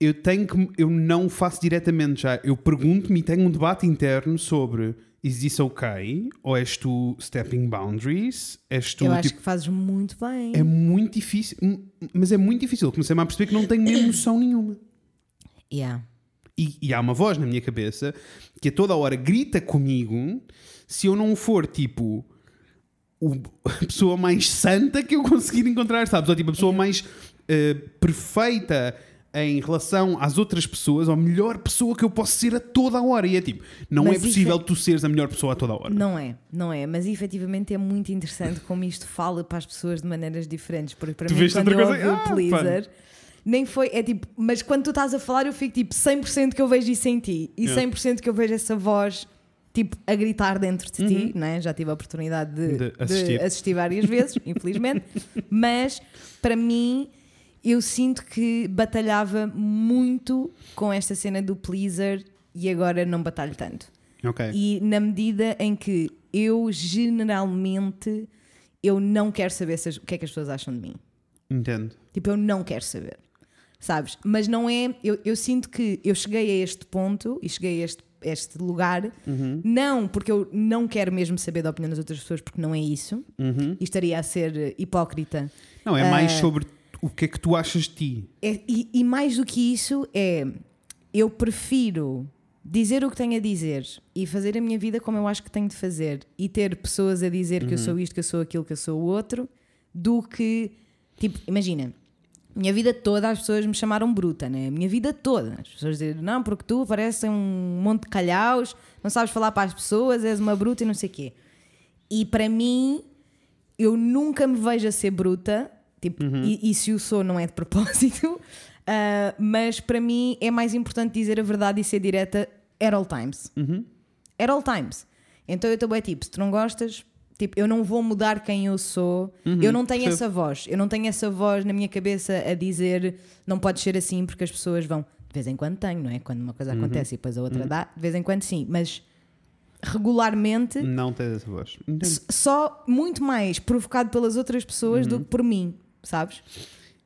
Eu tenho que. Eu não faço diretamente já. Eu pergunto-me e tenho um debate interno sobre. Is this okay? Ou és tu stepping boundaries? És tu Eu acho tipo. que fazes muito bem. É muito difícil, mas é muito difícil. Comecei-me a perceber que não tenho mesmo noção nenhuma. Yeah. E, e há uma voz na minha cabeça que a toda hora grita comigo se eu não for tipo *laughs* a pessoa mais santa que eu conseguir encontrar, sabes? Ou tipo a pessoa mais eh, perfeita em relação às outras pessoas, ou a melhor pessoa que eu posso ser a toda a hora. E é tipo, não Mas é possível tu seres a melhor pessoa a toda a hora. Não é, não é, mas efetivamente é muito interessante como isto fala para as pessoas de maneiras diferentes. Porque para Tu mim, quando eu ouvi ah, o Pleaser, nem foi, é tipo, mas quando tu estás a falar, eu fico tipo 100% que eu vejo isso em ti e Yeah. 100% que eu vejo essa voz tipo a gritar dentro de ti, né? já tive a oportunidade de, Uhum. De de assistir. assistir. várias vezes, *laughs* infelizmente, mas para mim eu sinto que batalhava muito com esta cena do Pleaser e agora não batalho tanto. Ok. E na medida em que eu generalmente eu não quero saber se o que é que as pessoas acham de mim. Entendo. Tipo, eu não quero saber. Sabes? Mas não é. Eu, eu sinto que eu cheguei a este ponto e cheguei a este, este lugar, Uhum. não porque eu não quero mesmo saber da opinião das outras pessoas, porque não é isso. Uhum. E estaria a ser hipócrita. Não, é mais Ah. sobre o que é que tu achas de ti. É- e, e mais do que isso, é. Eu prefiro dizer o que tenho a dizer e fazer a minha vida como eu acho que tenho de fazer e ter pessoas a dizer que eu sou isto, que eu sou aquilo, que eu sou o outro, do que. Tipo, imagina. Minha vida toda as pessoas me chamaram bruta, né? Minha vida toda. As pessoas dizem, não, porque tu pareces um monte de calhaus, não sabes falar para as pessoas, és uma bruta e não sei o quê. E para mim, eu nunca me vejo a ser bruta, tipo, e, e se o sou não é de propósito, *laughs* ah, mas para mim é mais importante dizer a verdade e ser direta at all times. At all times. Então eu também tipo, se tu não gostas, tipo, eu não vou mudar quem eu sou. eu não tenho percebo. essa voz. Eu não tenho essa voz na minha cabeça a dizer não pode ser assim porque as pessoas vão. De vez em quando tenho, não é? Quando uma coisa acontece e depois a outra dá, de vez em quando sim, mas regularmente Não tens essa voz. Entendo. Só muito mais provocado pelas outras pessoas do que por mim, sabes?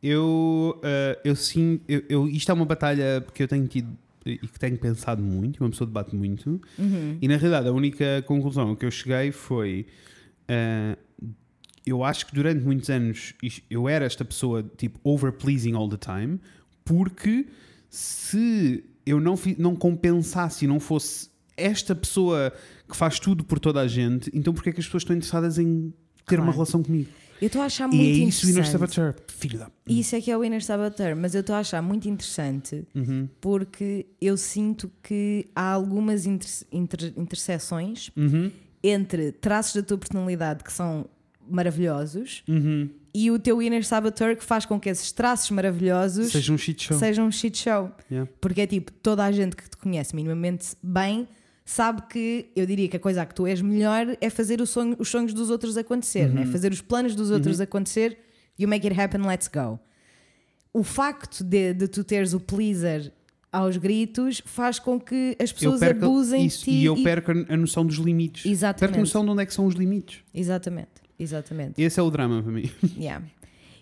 Eu, eh, eu sim, eu, eu- isto é uma batalha que eu tenho tido e que tenho pensado muito, uma pessoa debate muito, e na realidade a única conclusão que eu cheguei foi eh, eu acho que durante muitos anos eu era esta pessoa tipo over pleasing all the time, porque se eu não, não compensasse e não fosse esta pessoa que faz tudo por toda a gente, então porque é que as pessoas estão interessadas em ter Claro. uma relação comigo? Eu estou a achar E muito é isso o Inner interessante. Saboteur, filho da. Isso é que é o Inner Saboteur, mas eu estou a achar muito interessante porque eu sinto que há algumas inter- inter- interseções Uhum, entre traços da tua personalidade que são maravilhosos uhum. e o teu Inner Saboteur que faz com que esses traços maravilhosos Seja um shit show. sejam um shit show. Yeah. Porque é tipo, toda a gente que te conhece minimamente bem sabe que eu diria que a coisa a que tu és melhor é fazer sonho- os sonhos dos outros acontecer, né? fazer os planos dos outros acontecer. You make it happen, let's go. O facto de, de tu teres o pleaser aos gritos faz com que as pessoas perco abusem isso, de ti. e eu perco a a noção dos limites. Exatamente. Perco a noção de onde é que são os limites. Exatamente, exatamente. Esse é o drama para mim. Yeah.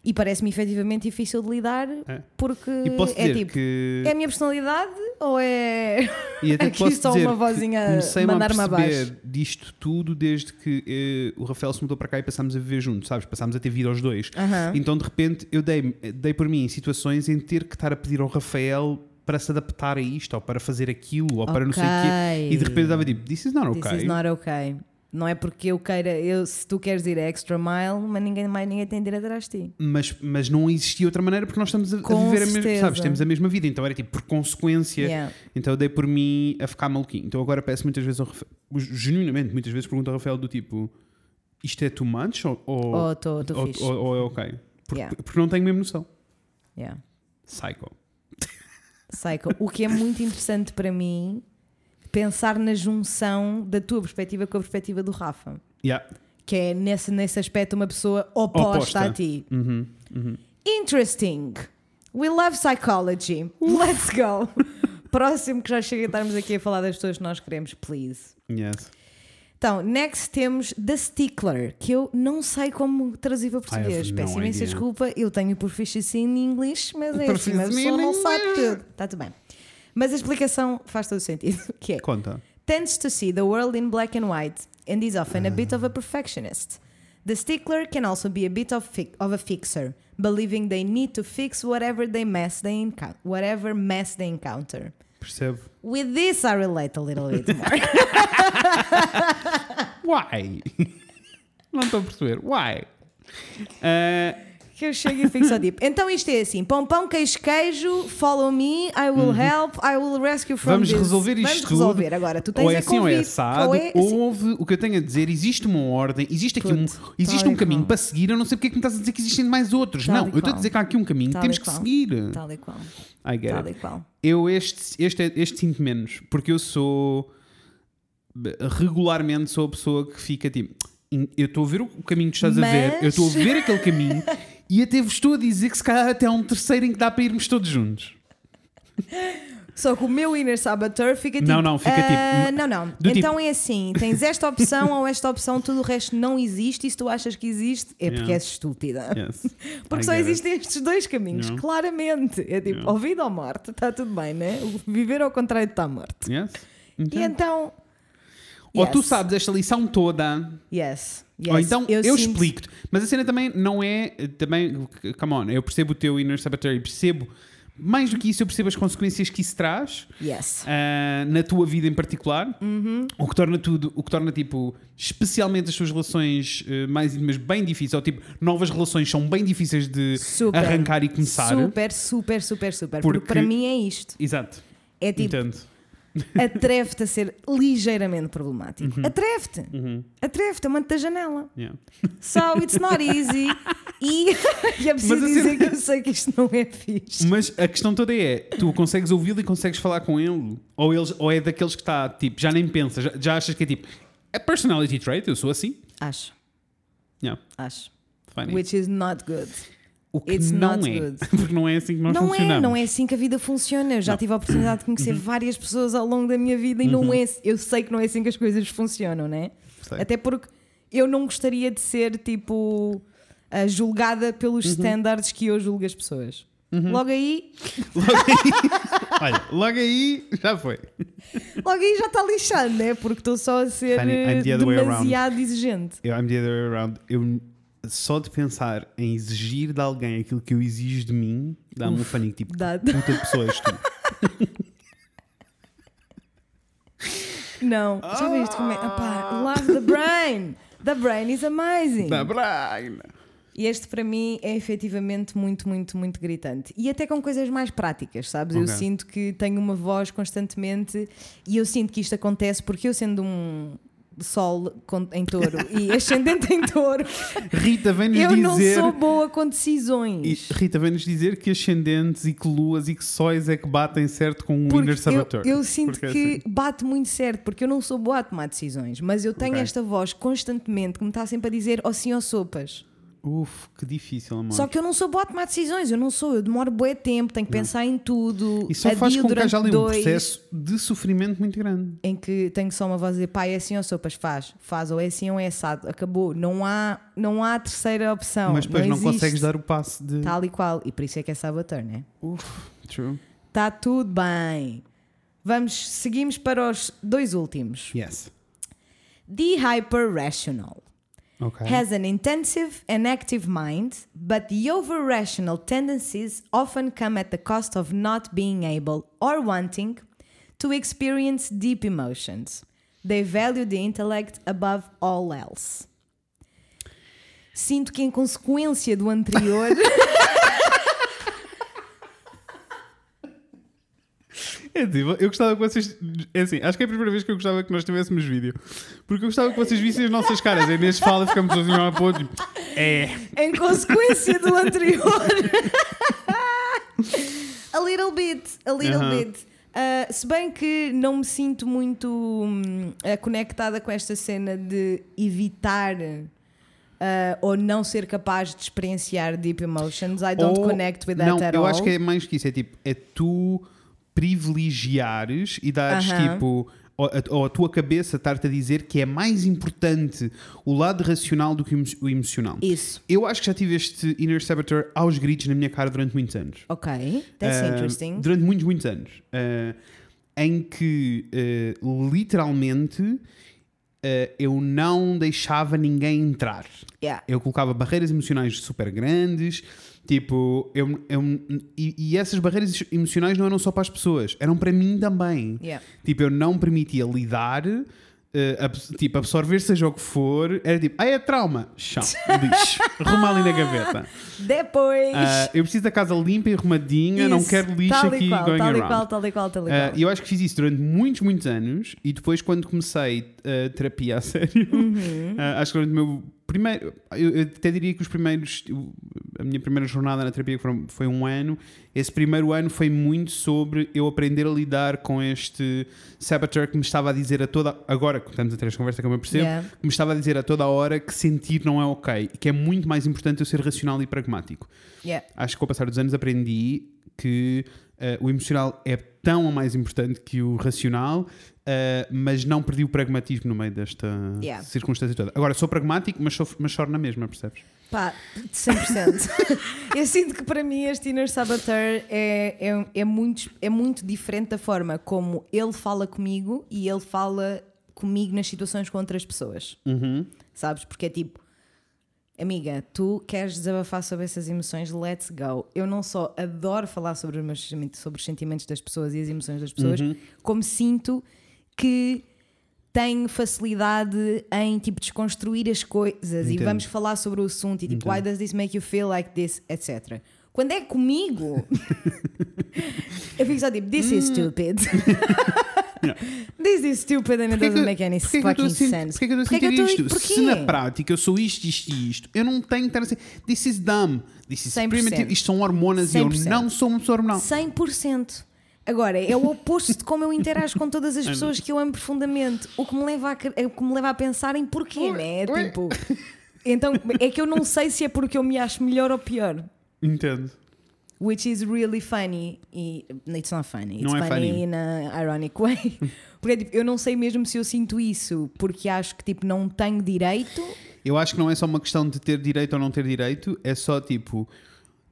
E parece-me efetivamente difícil de lidar É. porque é tipo, que. é a minha personalidade ou é. *laughs* E até aqui posso só uma vozinha mandar-me abaixo. disto tudo desde que eh, o Rafael se mudou para cá e passámos a viver juntos, sabes? Passámos a ter vida aos dois. Aham. Então de repente eu dei, dei por mim em situações em ter que estar a pedir ao Rafael para se adaptar a isto, ou para fazer aquilo, ou para não sei o quê. E de repente eu dava tipo, this is not This okay. is not okay. Não é porque eu queira, eu, se tu queres ir a extra mile, mas ninguém mais ninguém tem de ir atrás de ti. Mas, mas não existia outra maneira porque nós estamos a, a viver a mesma, certeza. sabes? Temos a mesma vida, então era tipo por consequência. Yeah. Então eu dei por mim a ficar maluquinho. Então agora peço muitas vezes ao Rafael, genuinamente, muitas vezes pergunto ao Rafael do tipo isto é too much ou, ou, Ou estou ou, fixe. ou- ou é ok? Porque, Yeah. porque não tenho mesmo noção. Yeah. Psycho. Psycho. O que é muito interessante para mim pensar na junção da tua perspectiva com a perspectiva do Rafa. Yeah. Que é nesse, nesse aspecto uma pessoa oposta, Oposta. a ti. Uhum, uhum. Interesting. We love psychology. Let's go. *laughs* Próximo que já chega a estarmos aqui a falar das pessoas que nós queremos, please. Yes. Então, next temos The Stickler, que eu não sei como traduzir para have português. Peço imensa desculpa, eu tenho proficiency em inglês, mas é assim, Proficiency uma pessoa não sabe tudo. Está tudo bem. Mas a explicação faz todo o sentido, *laughs* que é Conta. tends to see the world in black and white and is often a bit of a perfectionist. The stickler can also be a bit of, of a fixer, believing they need to fix whatever they mess they encounter, whatever mess they encounter. Percebe? With this, I relate a little bit more. *laughs* Why? *laughs* Não estou a perceber. Why? Ah, que eu chego e fico só tipo. Então isto é assim: pão, pão, queijo, queijo, follow me, I will help, I will rescue from Uhum. vamos this. resolver isto Vamos tudo. resolver. Agora, tu tens ou é assim ou é assado. Ou é assim. Houve, o que eu tenho a dizer, existe uma ordem, existe aqui um, existe um caminho para seguir. Eu não sei porque é que me estás a dizer que existem mais outros. Tal não, eu estou a dizer que há aqui um caminho, Tal temos e que seguir. Tal e qual. I get Tal it. e qual. Eu este, este, este sinto menos, porque eu sou regularmente sou a pessoa que fica tipo, eu estou a ver o caminho que estás a ver, Mas- eu estou a ver aquele caminho *laughs* e até vos estou a dizer que se calhar até há um terceiro em que dá para irmos todos juntos. Só que o meu inner saboteur fica tipo. Não, não, fica "Ah, tipo, Não, não. do Então tipo- é assim: tens esta opção ou esta opção, tudo o resto não existe. E se tu achas que existe, é porque Yeah. és estúpida. Yes. *laughs* Porque I só get it. existem estes dois caminhos, Yeah. claramente. É tipo, Yeah. ou vida ou morte, está tudo bem, né? O Viver ao contrário de estar morto. Yes. E Então, Ou tu sabes esta lição toda, Yes. yes. ou então eu, sinto- explico-te. Mas a cena também não é. Também, come on, eu percebo o teu inner saboteur e percebo. Mais do que isso, eu percebo as consequências que isso traz. Yes. ah, na tua vida em particular, Uhum. o que torna tudo, o que torna tipo, especialmente as tuas relações eh, mais íntimas bem difíceis, ou tipo, novas relações são bem difíceis de Super. arrancar e começar. Super, super, super, super. Porque, Porque- para mim é isto. Exato, É tipo, entendo. Atreve-te a ser ligeiramente problemático. Uhum. Atreve-te. Atreve-te, amante da janela. Yeah. So it's not easy. *laughs* e, *laughs* e é preciso Mas dizer cena- que eu sei que isto não é fixe. Mas a questão toda é: tu consegues ouvi-lo e consegues falar com ele? Ou, eles, ou é daqueles que está tipo, já nem pensa, já, já achas que é tipo, é personality trait, eu sou assim? Acho, Yeah, acho. funny. Which is not good. O que it's não é, good. *laughs* porque não é assim que nós não funcionamos. é, não é assim que a vida funciona. Eu já tive a oportunidade de conhecer Uhum. várias pessoas ao longo da minha vida e não é, eu sei que não é assim que as coisas funcionam, né? Sei. Até porque eu não gostaria de ser tipo ah, julgada pelos Uhum. standards que eu julgo as pessoas. Logo aí, *laughs* Logo aí, olha, logo aí já foi. logo aí já está lixado, né? Porque estou só a ser Funny, eh, demasiado exigente. Eu, I'm the other way around. Eu, só de pensar em exigir de alguém aquilo que eu exijo de mim, dá-me um faninho tipo, Dá- puta de pessoas tu. *laughs* Não, já viste como é? Opá, love the brain. The brain is amazing. Da Brian. E este para mim é efetivamente muito, muito, muito gritante. E até com coisas mais práticas, sabes? Eu Ok. sinto que tenho uma voz constantemente e eu sinto que isto acontece porque eu sendo um sol em touro e *laughs* ascendente em touro, Rita vem-nos eu não dizer. sou boa com E decisões. Rita vem-nos dizer que ascendentes e que luas e que sóis é que batem certo com o inner saboteur. eu, eu sinto Porque é que assim. bate muito certo, porque eu não sou boa a tomar decisões, mas eu tenho Ok. esta voz constantemente que me está sempre a dizer ou sim ou sopas. Uf, que difícil, amor. Só que eu não sou boa a tomar decisões, eu não sou, eu demoro bué tempo, tenho que pensar em tudo. E só faz com que haja ali um dois, processo de sofrimento muito grande. Em que tenho só uma voz a dizer, pai, é assim ou sopas, faz, faz, ou é assim ou é assado, acabou. Não há, não há terceira opção. Mas depois não, existe. consegues dar o passo de. Tal e qual. E por isso é que é saboteur, né? Uf, true. Está tudo bem. Vamos, seguimos para os dois últimos. Yes. The Hyper Rational. Ok. has an intensive and active mind, but the over rational tendencies often come at the cost of not being able or wanting to experience deep emotions. They value the intellect above all else. Sinto que, em consequência do anterior, *laughs* É tipo, eu gostava que vocês. É assim, acho que é a primeira vez que eu gostava que nós tivéssemos vídeo. Porque eu gostava que vocês vissem as nossas caras. Aí neste fala ficamos um ao outro. tipo, É. em consequência do anterior, a little bit, a little Aham. bit. Uh, se bem que não me sinto muito hum, uh, conectada com esta cena de evitar uh, ou não ser capaz de experienciar deep emotions, I don't Ou- connect with that não, at eu all. acho que é mais que isso. É tipo, é tu privilegiares e dares tipo ou a, tua cabeça estar-te a dizer que é mais importante o lado racional do que o emo- o emocional. Isso. Eu acho que já tive este inner saboteur aos gritos na minha cara durante muitos anos. Ok. That's Ah, interesting. Durante muitos, muitos anos. Ah, em que ah, literalmente ah, eu não deixava ninguém entrar. Yeah. Eu colocava barreiras emocionais super grandes. Tipo, eu, eu- e, e essas barreiras emocionais não eram só para as pessoas, eram para mim também. Yeah. Tipo, eu não permitia lidar, abs- tipo, absorver seja o que for. Era tipo, ah, é trauma. Chão, *laughs* lixo. Arruma ali na gaveta. Depois. Ah, eu preciso da casa limpa e arrumadinha, não Isso, quero lixo tal aqui qual, going tal e around. qual, tal e qual, tal e Ah, qual. E eu acho que fiz isso durante muitos, muitos anos e depois quando comecei a terapia a *laughs* sério, Uhum. acho que durante o meu primeiro, eu, eu até diria que os primeiros, a minha primeira jornada na terapia foi um ano, esse primeiro ano foi muito sobre eu aprender a lidar com este saboteur que me estava a dizer a toda, agora que estamos a ter esta conversa como eu percebo, Yeah. que me estava a dizer a toda a hora que sentir não é ok e que é muito mais importante eu ser racional e pragmático Yeah. acho que com o passar dos anos aprendi que eh, o emocional é tão ou mais importante que o racional, eh, mas não perdi o pragmatismo no meio desta Yeah. circunstância toda. Agora, sou pragmático, mas, sou, mas choro na mesma, percebes? Pá, 100%. *laughs* eu sinto que para mim este Inner Saboteur é, é, é, muito, é muito diferente da forma como ele fala comigo e ele fala comigo nas situações com outras pessoas. Uhum. Sabes? Porque é tipo, amiga, tu queres desabafar sobre essas emoções, let's go. Eu não só adoro falar sobre os, meus sentimentos- sobre os sentimentos das pessoas e as emoções das pessoas, Uhum. como sinto que tenho facilidade em tipo desconstruir as coisas e Entendo. vamos falar sobre o assunto e tipo, why does this make you feel like this, etc. Quando é comigo, *laughs* eu fico só tipo, this Hum. is stupid. *laughs* This is stupid and it doesn't make any porquê fucking sen- sense. porquê que eu estou a sentir isto? Se na prática eu sou isto, isto e isto, eu não tenho que estar a ser. This is dumb. This is 100%. primitive. Isto são hormonas e eu 100%. não sou uma pessoa hormonal. 100%. Agora, é o oposto de como eu interajo com todas as pessoas que eu amo profundamente. O que me leva a, é o que me leva a pensar em porquê, né? ué. Tipo, então, é que eu não sei se é porque eu me acho melhor ou pior. Entendo. Which is really funny. E, it's not funny. It's Não é funny, funny. in a ironic way. *laughs* Porque tipo, eu não sei mesmo se eu sinto isso porque acho que tipo, não tenho direito. Eu acho que não é só uma questão de ter direito ou não ter direito, é só tipo,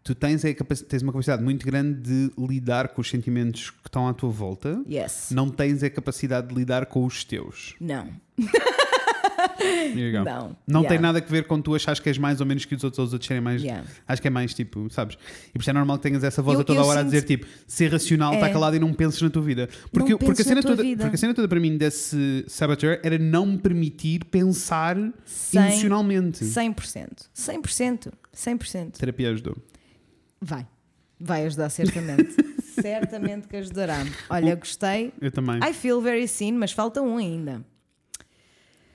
tu tens, a capaci- tens uma capacidade muito grande de lidar com os sentimentos que estão à tua volta, Yes. não tens a capacidade de lidar com os teus. Não. Não. Não Yeah. tem nada a ver com tu achares que és mais ou menos que os outros, ou os outros serem mais. Yeah. Acho que é mais tipo, sabes? E por isso é normal que tenhas essa voz Eu- a toda eu hora a dizer tipo, ser racional, está É. calado e não penses na tua vida. Porque, Não porque, a cena toda, vida. porque a cena toda para mim desse saboteur era não me permitir pensar Sem- emocionalmente. 100%. 100%. 100%. Terapia ajudou. Vai. Vai ajudar certamente. *laughs* certamente que ajudará. Olha, gostei. Eu também. I feel very seen, mas falta um ainda.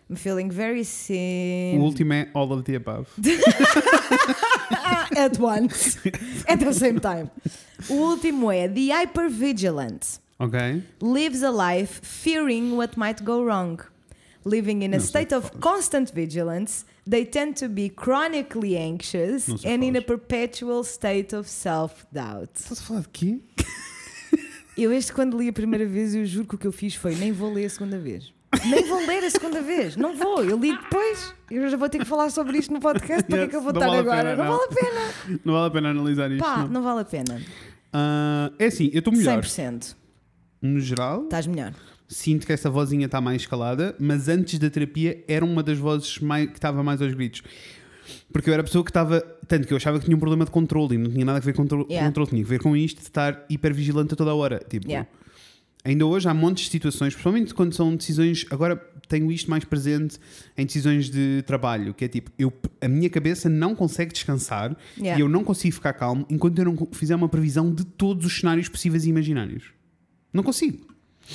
I'm feeling very O seen. último é all of the above. *laughs* At once. At the same time. O último é The Hypervigilant. Ok? Lives a life fearing what might go wrong. Living in a state of constant vigilance, they tend to be chronically anxious and in a falas. perpetual state of self-doubt. Estás a falar de quê? Eu este quando li a primeira vez, eu juro que o que eu fiz foi nem vou ler a segunda vez. Nem vou ler a segunda vez, não vou, eu li depois. Eu já vou ter que falar sobre isto no podcast, para que é que eu vou Yes, estar vale agora? pena, não, não. vale a pena. Não vale a pena analisar isto. Pá, não. não vale a pena. Ah, é assim, eu estou melhor. 100%. No geral, Estás melhor. Sinto que essa vozinha está mais escalada, mas antes da terapia era uma das vozes mais, que estava mais aos gritos. Porque eu era a pessoa que estava. Tanto que eu achava que tinha um problema de controle e não tinha nada a ver com contro- Yeah. controle, tinha a ver com isto de estar hipervigilante a toda a hora. Tipo, Yeah. ainda hoje há montes de situações, principalmente quando são decisões. Agora tenho isto mais presente em decisões de trabalho, que é tipo, eu, a minha cabeça não consegue descansar Yeah. e eu não consigo ficar calmo enquanto eu não fizer uma previsão de todos os cenários possíveis e imaginários. Não consigo.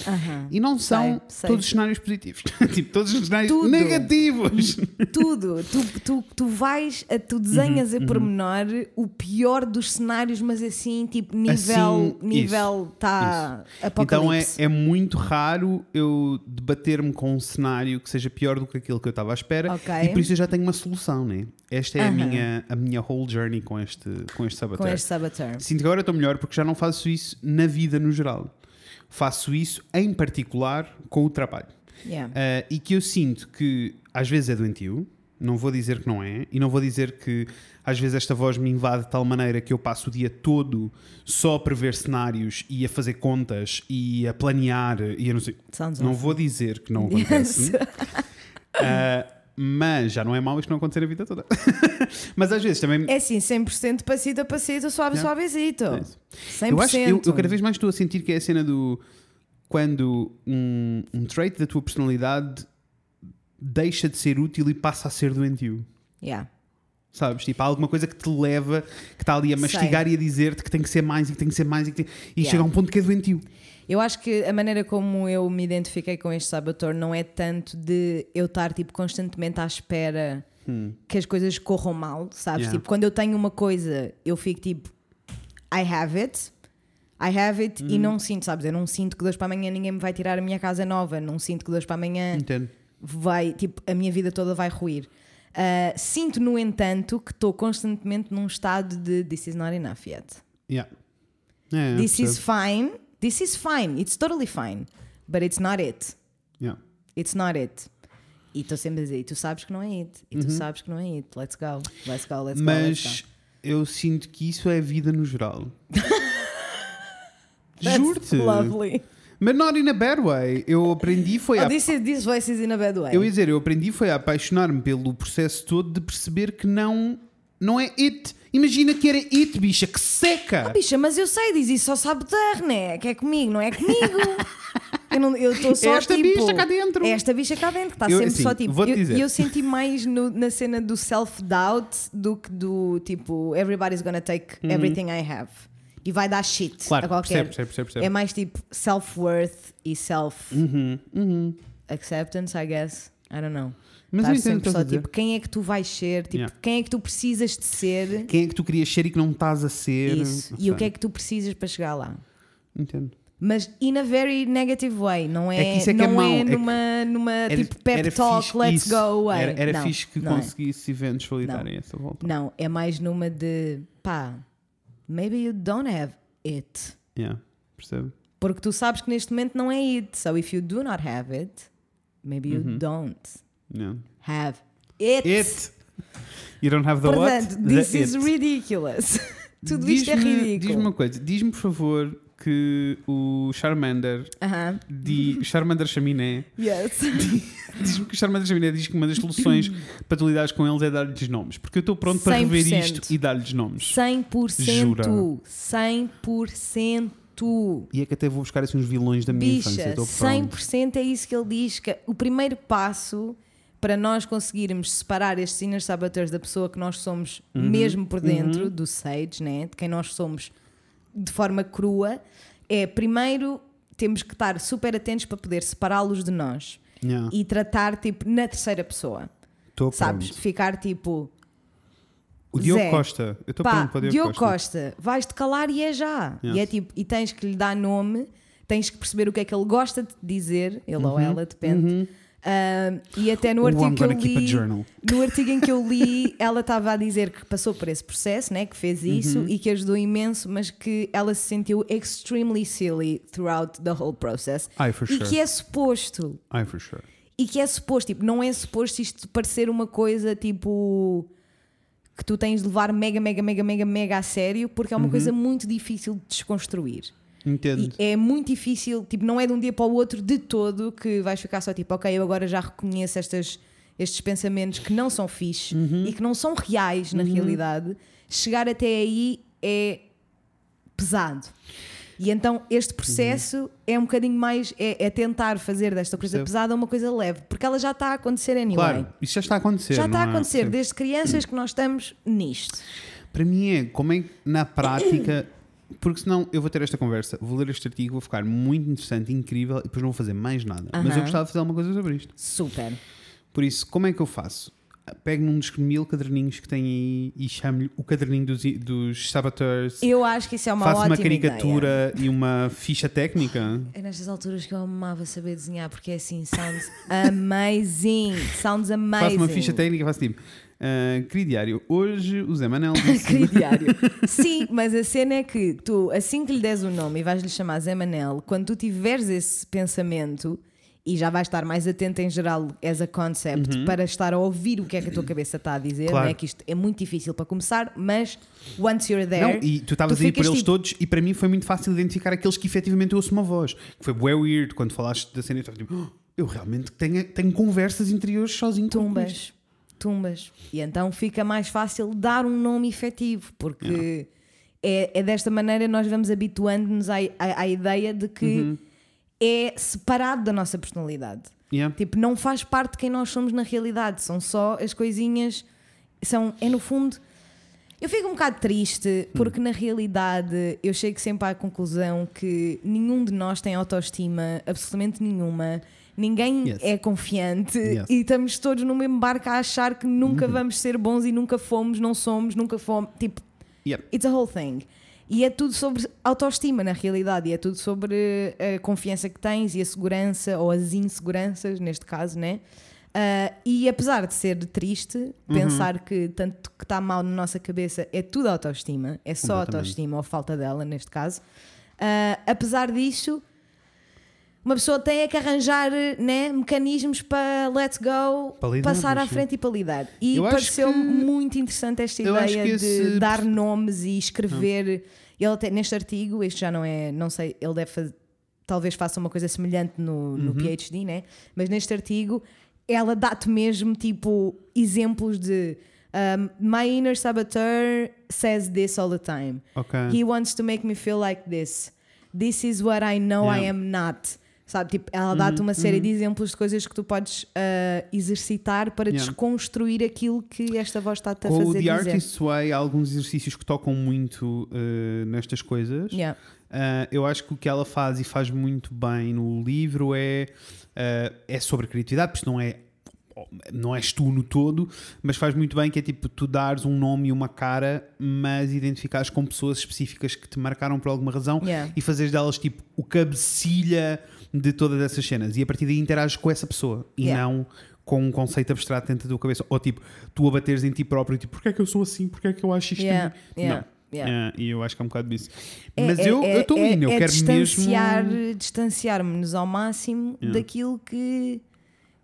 Aham. E não são Sei, sei. todos os cenários positivos. *laughs* tipo, todos os cenários Tudo. negativos. *laughs* Tudo. Tu, tu, tu vais, a- tu desenhas a pormenor o pior dos cenários, mas assim, tipo, nível Assim, nível tá Então é, apocalipse. é muito raro eu debater-me com um cenário que seja pior do que aquele que eu estava à espera Ok. e por isso eu já tenho uma solução, né? Esta é a, Aham. minha, a minha whole journey com este, com este com saboteur. este saboteur. Sinto que agora estou melhor porque já não faço isso na vida no geral. Faço isso em particular com o trabalho. Yeah. Uh, e que eu sinto que às vezes é doentio, não vou dizer que não é, e não vou dizer que às vezes esta voz me invade de tal maneira que eu passo o dia todo só a prever cenários e a fazer contas e a planear e eu não sei. Sounds Não awful. vou dizer que não *laughs* acontece. Uh, *laughs* mas já não é mau isto não acontecer a vida toda. *laughs* mas às vezes também. É assim, 100% passito a passito, suave, Yeah. É isso. 100%. Eu, acho, eu, eu cada vez mais estou a sentir que é a cena do. Quando um, um trait da tua personalidade deixa de ser útil e passa a ser doentio. Yeah. Sabes? Tipo, há alguma coisa que te leva, que está ali a mastigar e a dizer-te que tem que ser mais e que tem que ser mais e, que tem- e Yeah. chega a um ponto que é doentio. Eu acho que a maneira como eu me identifiquei com este saboteur não é tanto de eu estar tipo, constantemente à espera que as coisas corram mal, sabes? Yeah. Tipo, quando eu tenho uma coisa, eu fico tipo, I have it. I have it e não sinto, sabes? Eu não sinto que hoje para amanhã ninguém me vai tirar a minha casa nova, não sinto que hoje para amanhã Entendo. vai, tipo, a minha vida toda vai ruir. Ah, sinto, no entanto, que estou constantemente num estado de this is not enough yet. Yeah. É, This is fine. This is fine. It's totally fine. But it's not it. Yeah. It's not it. E estou sempre a dizer, e tu sabes que não é it. E tu sabes que não é it. Let's go. Let's go, let's go. Uhum. Mas go. eu sinto que isso é a vida no geral. *laughs* Juro-te. Lovely. Mas not in a bad way. Eu aprendi foi Oh, a this, is, this voice is in a bad way. Eu ia dizer, eu aprendi foi a apaixonar-me pelo processo todo de perceber que não, não é it. Imagina que era it, bicha, que seca! Bicha, mas eu sei, diz isso só sabe ter, né? Que é comigo, não é comigo. *laughs* Eu estou só É esta tipo, bicha cá dentro. Esta bicha cá dentro, que está sempre assim, só tipo. eu, dizer. eu senti mais no- na cena do self-doubt do que do tipo, everybody's gonna take everything I have. E vai dar shit Uhum. Claro, a qualquer. percebo, percebo, percebo. É mais tipo self-worth e Uhum, self-acceptance, I guess. I don't know. Mas Estar o que sempre só tipo, quem é que tu vais ser? Tipo, Yeah. quem é que tu precisas de ser? Quem é que tu querias ser e que não estás a ser? Isso. Não E o sei. que é que tu precisas para chegar lá? Entendo. Mas in a very negative way, não é, É é que é não é é que numa, numa Era- tipo pep talk, fixe let's isso. go away. Era, era não, fixe que é. conseguisse eventually Não. dar essa volta. Não, é mais numa de pá, maybe you don't have it. Yeah, percebo. Porque tu sabes que neste momento não é it. So if you do not have it, maybe you Uhum. don't Have it. It! You don't have the Portanto, what? this The is it. ridiculous. *laughs* Tudo isto é ridículo. Diz-me uma coisa, diz-me por favor que o Charmander, Aham. di, Charmander Chaminé, Yes. *laughs* diz-me que o Charmander Chaminé diz que uma das soluções *clears throat* para tu lidares com eles é dar-lhes nomes. Porque eu estou pronto para rever 100%. isto e dar-lhes nomes. 100%. Jura? 100%. E é que até vou buscar assim uns vilões da minha infância. Bicha, Estou pronto. 100% é isso que ele diz. Que o primeiro passo para nós conseguirmos separar estes inner saboteurs da pessoa que nós somos Uhum. mesmo por dentro, do Sage, né? de quem nós somos de forma crua, é primeiro temos que estar super atentos para poder separá-los de nós Yeah. e tratar tipo na terceira pessoa. Estou Sabes? pronto. Ficar tipo, O Diogo Zé, Costa. Eu estou pronto para o Diogo, Diogo Costa. Costa, vais-te calar e é já. Yes. E, é tipo, e tens que lhe dar nome, tens que perceber o que é que ele gosta de dizer, ele ou ela, depende. E até no artigo que eu li, no artigo em que eu li, *laughs* ela estava a dizer que passou por esse processo, né, que fez isso Uhum. e que ajudou imenso, mas que ela se sentiu extremely silly throughout the whole process. Ai, for E sure. que é suposto Ai, for sure. e que é suposto, tipo, não é suposto isto parecer uma coisa tipo que tu tens de levar mega, mega, mega, mega, mega a sério, porque é uma coisa muito difícil de desconstruir. Entendo. E é muito difícil, tipo, não é de um dia para o outro de todo que vais ficar só tipo, ok, eu agora já reconheço estas, estes pensamentos que não são fixe e que não são reais na realidade. Chegar até aí é pesado. E então este processo é um bocadinho mais, é, é tentar fazer desta coisa pesada uma coisa leve, porque ela já está a acontecer anyway. Claro, isso já está a acontecer. já está a é? acontecer Sim. desde crianças que nós estamos nisto. Para mim é como é que na prática. *coughs* Porque senão eu vou ter esta conversa, vou ler este artigo, vou ficar muito interessante, incrível e depois não vou fazer mais nada. Mas eu gostava de fazer alguma coisa sobre isto. Super. Por isso, como é que eu faço? Pego num dos mil caderninhos que tem aí e chamo-lhe o caderninho dos, dos saboteurs. Eu acho que isso é uma Faço ótima uma caricatura e uma ficha técnica. É nestas alturas que eu amava saber desenhar, porque é assim, sounds *laughs* amazing. Sounds amazing. Faço uma ficha técnica e faço tipo. Ah, querido diário, hoje o Zé Manel *laughs* disse. Querido diário. *laughs* Sim, mas a cena é que tu, assim que lhe des o nome e vais-lhe chamar Zé Manel, quando tu tiveres esse pensamento e já vais estar mais atento em geral as a concept para estar a ouvir o que é que a tua cabeça está a dizer, Uhum. Claro. não é que isto é muito difícil para começar, mas once you're there, Não, e tu estavas a ir por eles tipo- todos e para mim foi muito fácil identificar aqueles que efetivamente eu ouço uma voz. Que foi bué weird quando falaste da cena e estava tipo, "Oh, eu realmente tenho, tenho conversas interiores sozinho. com isto." tumbas, tumbas. E então fica mais fácil dar um nome efetivo, porque é, é desta maneira nós vamos habituando-nos à, à, à ideia de que Uhum. é separado da nossa personalidade. Yeah. Tipo, não faz parte de quem nós somos na realidade, são só as coisinhas, são, é no fundo. Eu fico um bocado triste porque na realidade eu chego sempre à conclusão que nenhum de nós tem autoestima, absolutamente nenhuma. Ninguém Yes. é confiante Yes. Uhum. e estamos todos no mesmo barco a achar que nunca vamos ser bons e nunca fomos, não somos, nunca fomos. Tipo, Yep. It's a whole thing. E é tudo sobre autoestima, na realidade, e é tudo sobre a confiança que tens e a segurança, ou as inseguranças, neste caso, né? Ah, e apesar de ser triste, pensar que tanto que está mal na nossa cabeça é tudo autoestima, é só autoestima ou falta dela, neste caso, ah, apesar disso, uma pessoa tem é que arranjar né, mecanismos para let's go, Para lidar, passar à sim. frente e para lidar. E pareceu-me muito interessante esta ideia esse- de dar nomes e escrever. Ele até neste artigo, este já não é, não sei, ele deve fazer, talvez faça uma coisa semelhante no, no Uhum. PhD, né? Mas neste artigo ela dá-te mesmo tipo exemplos de um, My inner saboteur says this all the time. Ok. He wants to make me feel like this. This is what I know I Yeah. Uhum, am not. Sabe, tipo, ela dá-te uma série de exemplos de coisas que tu podes uh, exercitar para Yeah. desconstruir aquilo que esta voz está-te a Com o fazer The dizer. Artist's Way, há alguns exercícios que tocam muito eh, nestas coisas. Yeah. Uh, eu acho que o que ela faz e faz muito bem no livro é, uh, é sobre criatividade, porque não é não és tu no todo, mas faz muito bem que é tipo tu dares um nome e uma cara, mas identificares com pessoas específicas que te marcaram por alguma razão Yeah. e fazeres delas tipo o cabecilha de todas essas cenas e a partir daí interages com essa pessoa e Yeah. não com um conceito abstrato dentro da tua cabeça ou tipo tu abateres em ti próprio tipo porque é que eu sou assim, porque é que eu acho isto Yeah, a mim?" yeah, não yeah. É, e eu acho que é um bocado disso É- mas é- eu é- estou é- indo, eu é quero distanciar, mesmo distanciar-nos ao máximo Yeah. daquilo que,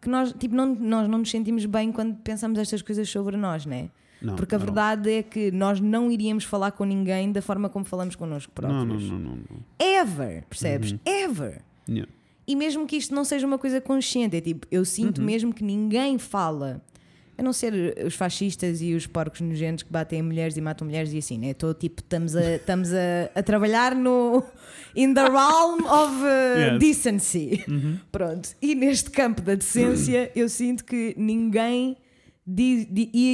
que nós, tipo, não, nós não nos sentimos bem quando pensamos estas coisas sobre nós, né? Não, Porque a não. verdade é que nós não iríamos falar com ninguém da forma como falamos connosco não, próprios. não, não, não, não. Ever, percebes? Uhum. Ever. Yeah. E mesmo que isto não seja uma coisa consciente, é tipo, eu sinto Uhum. mesmo que ninguém fala, a não ser os fascistas e os porcos nojentos que batem em mulheres e matam mulheres e assim, né? Estou tipo, estamos a, estamos a, a trabalhar no in the realm of uh, Yes. decency. Uhum. Pronto. E neste campo da decência, eu sinto que ninguém di-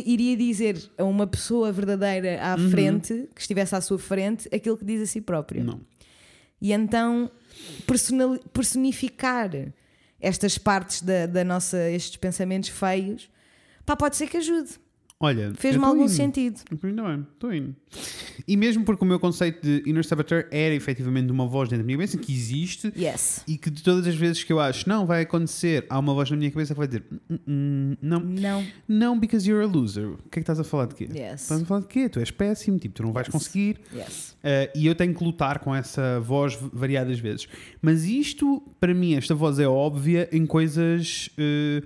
iria dizer a uma pessoa verdadeira à Uhum. frente, que estivesse à sua frente, aquilo que diz a si próprio. Não. E então personificar estas partes da, da nossa, estes pensamentos feios, pá, pode ser que ajude. Olha, Fez-me algum indo. sentido. Ainda bem, estou indo. E mesmo porque o meu conceito de Inner Saboteur era efetivamente uma voz dentro da minha cabeça que existe Yes. e que de todas as vezes que eu acho não vai acontecer, há uma voz na minha cabeça que vai dizer "Hum, hum, não, Não. não, because you're a loser. O que é que estás a falar de quê? Yes. Estás a falar de quê? Tu és péssimo, tipo, tu não vais Yes. conseguir. Yes. Uh, e eu tenho que lutar com essa voz variadas vezes. Mas isto, para mim, esta voz é óbvia em coisas. uh,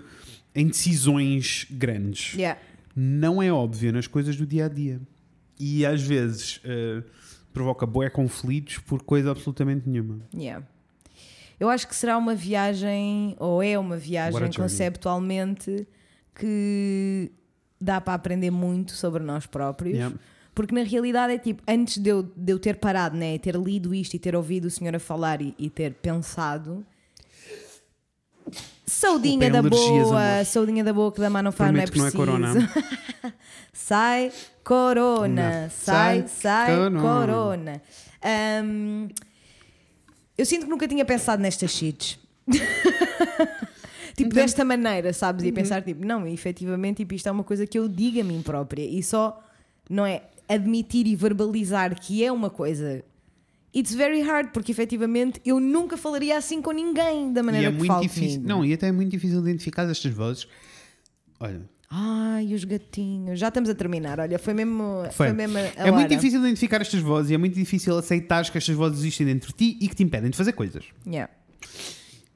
em decisões grandes. Yeah. Não é óbvia nas coisas do dia a dia. E às vezes uh, provoca boé conflitos por coisa absolutamente nenhuma. Yeah. Eu acho que será uma viagem, ou é uma viagem conceptualmente que dá para aprender muito sobre nós próprios. Yeah. Porque na realidade é tipo, antes de eu, de eu ter parado, né, ter lido isto e ter ouvido o senhor a falar e, e ter pensado. Saudinha da boa, saudinha da boa que da mão não faz, não é que não é preciso. corona. *laughs* sai corona, sai, Sai corona. corona. Ahm, eu sinto que nunca tinha pensado nestas shits. *laughs* tipo, desta maneira, sabes? E Uhum. pensar, tipo, não, efetivamente, tipo, isto é uma coisa que eu digo a mim própria. E só, não é? Admitir e verbalizar que é uma coisa. It's very hard, porque efetivamente eu nunca falaria assim com ninguém da E maneira é que muito falo difícil. comigo. Não, e até é muito difícil identificar estas vozes. Olha, Ai, os gatinhos. Já estamos a terminar. Olha, foi mesmo, foi. Foi. mesmo É muito difícil identificar estas vozes e é muito difícil aceitar que estas vozes existem dentro de ti e que te impedem de fazer coisas. Yeah.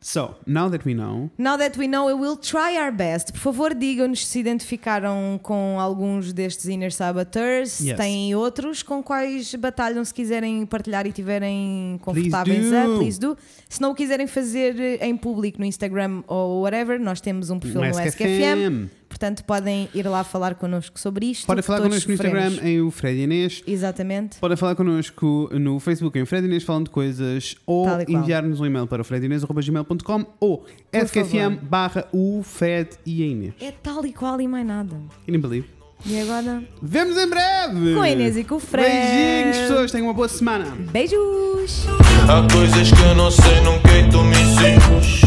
So, now that we know, Now that we know, we will try our best. Por favor, digam-nos se identificaram com alguns destes Inner Saboteurs, se Yes. têm outros com quais batalham, se quiserem partilhar e tiverem Please confortáveis do. a, please do. Se não o quiserem fazer eh, em público no Instagram ou whatever, nós temos um perfil no no SKFM. SKFM. Portanto, podem ir lá falar connosco sobre isto. podem falar connosco no sofremos. Instagram em o Fred e Inês. Exatamente. Podem falar connosco no Facebook em o Fred e Inês falando de coisas ou e enviar-nos um e-mail para o fredinês.gmail.com ou skfm barra o Fred e a Inês. É tal e qual e mais nada. You didn't believe? E agora, Vemos em breve! com a Inês e com o Fred. Beijinhos, pessoas. Tenham uma boa semana. Beijos! Há coisas que eu não sei, não que tu me ensinas.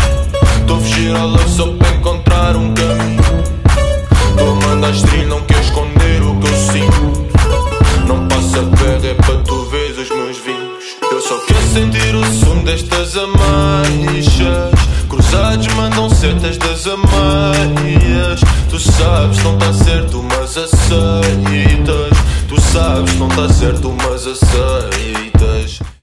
Tô a fugir à lei só para encontrar um caminho. Mandar estrilho, não quer esconder o que eu sinto. Não passa perto, é para tu veres os meus vinhos. Eu só quero sentir o som destas ameixas. Cruzados mandam setas das ameias. Tu sabes, não tá certo, mas aceitas. Tu sabes, não tá certo, mas aceitas.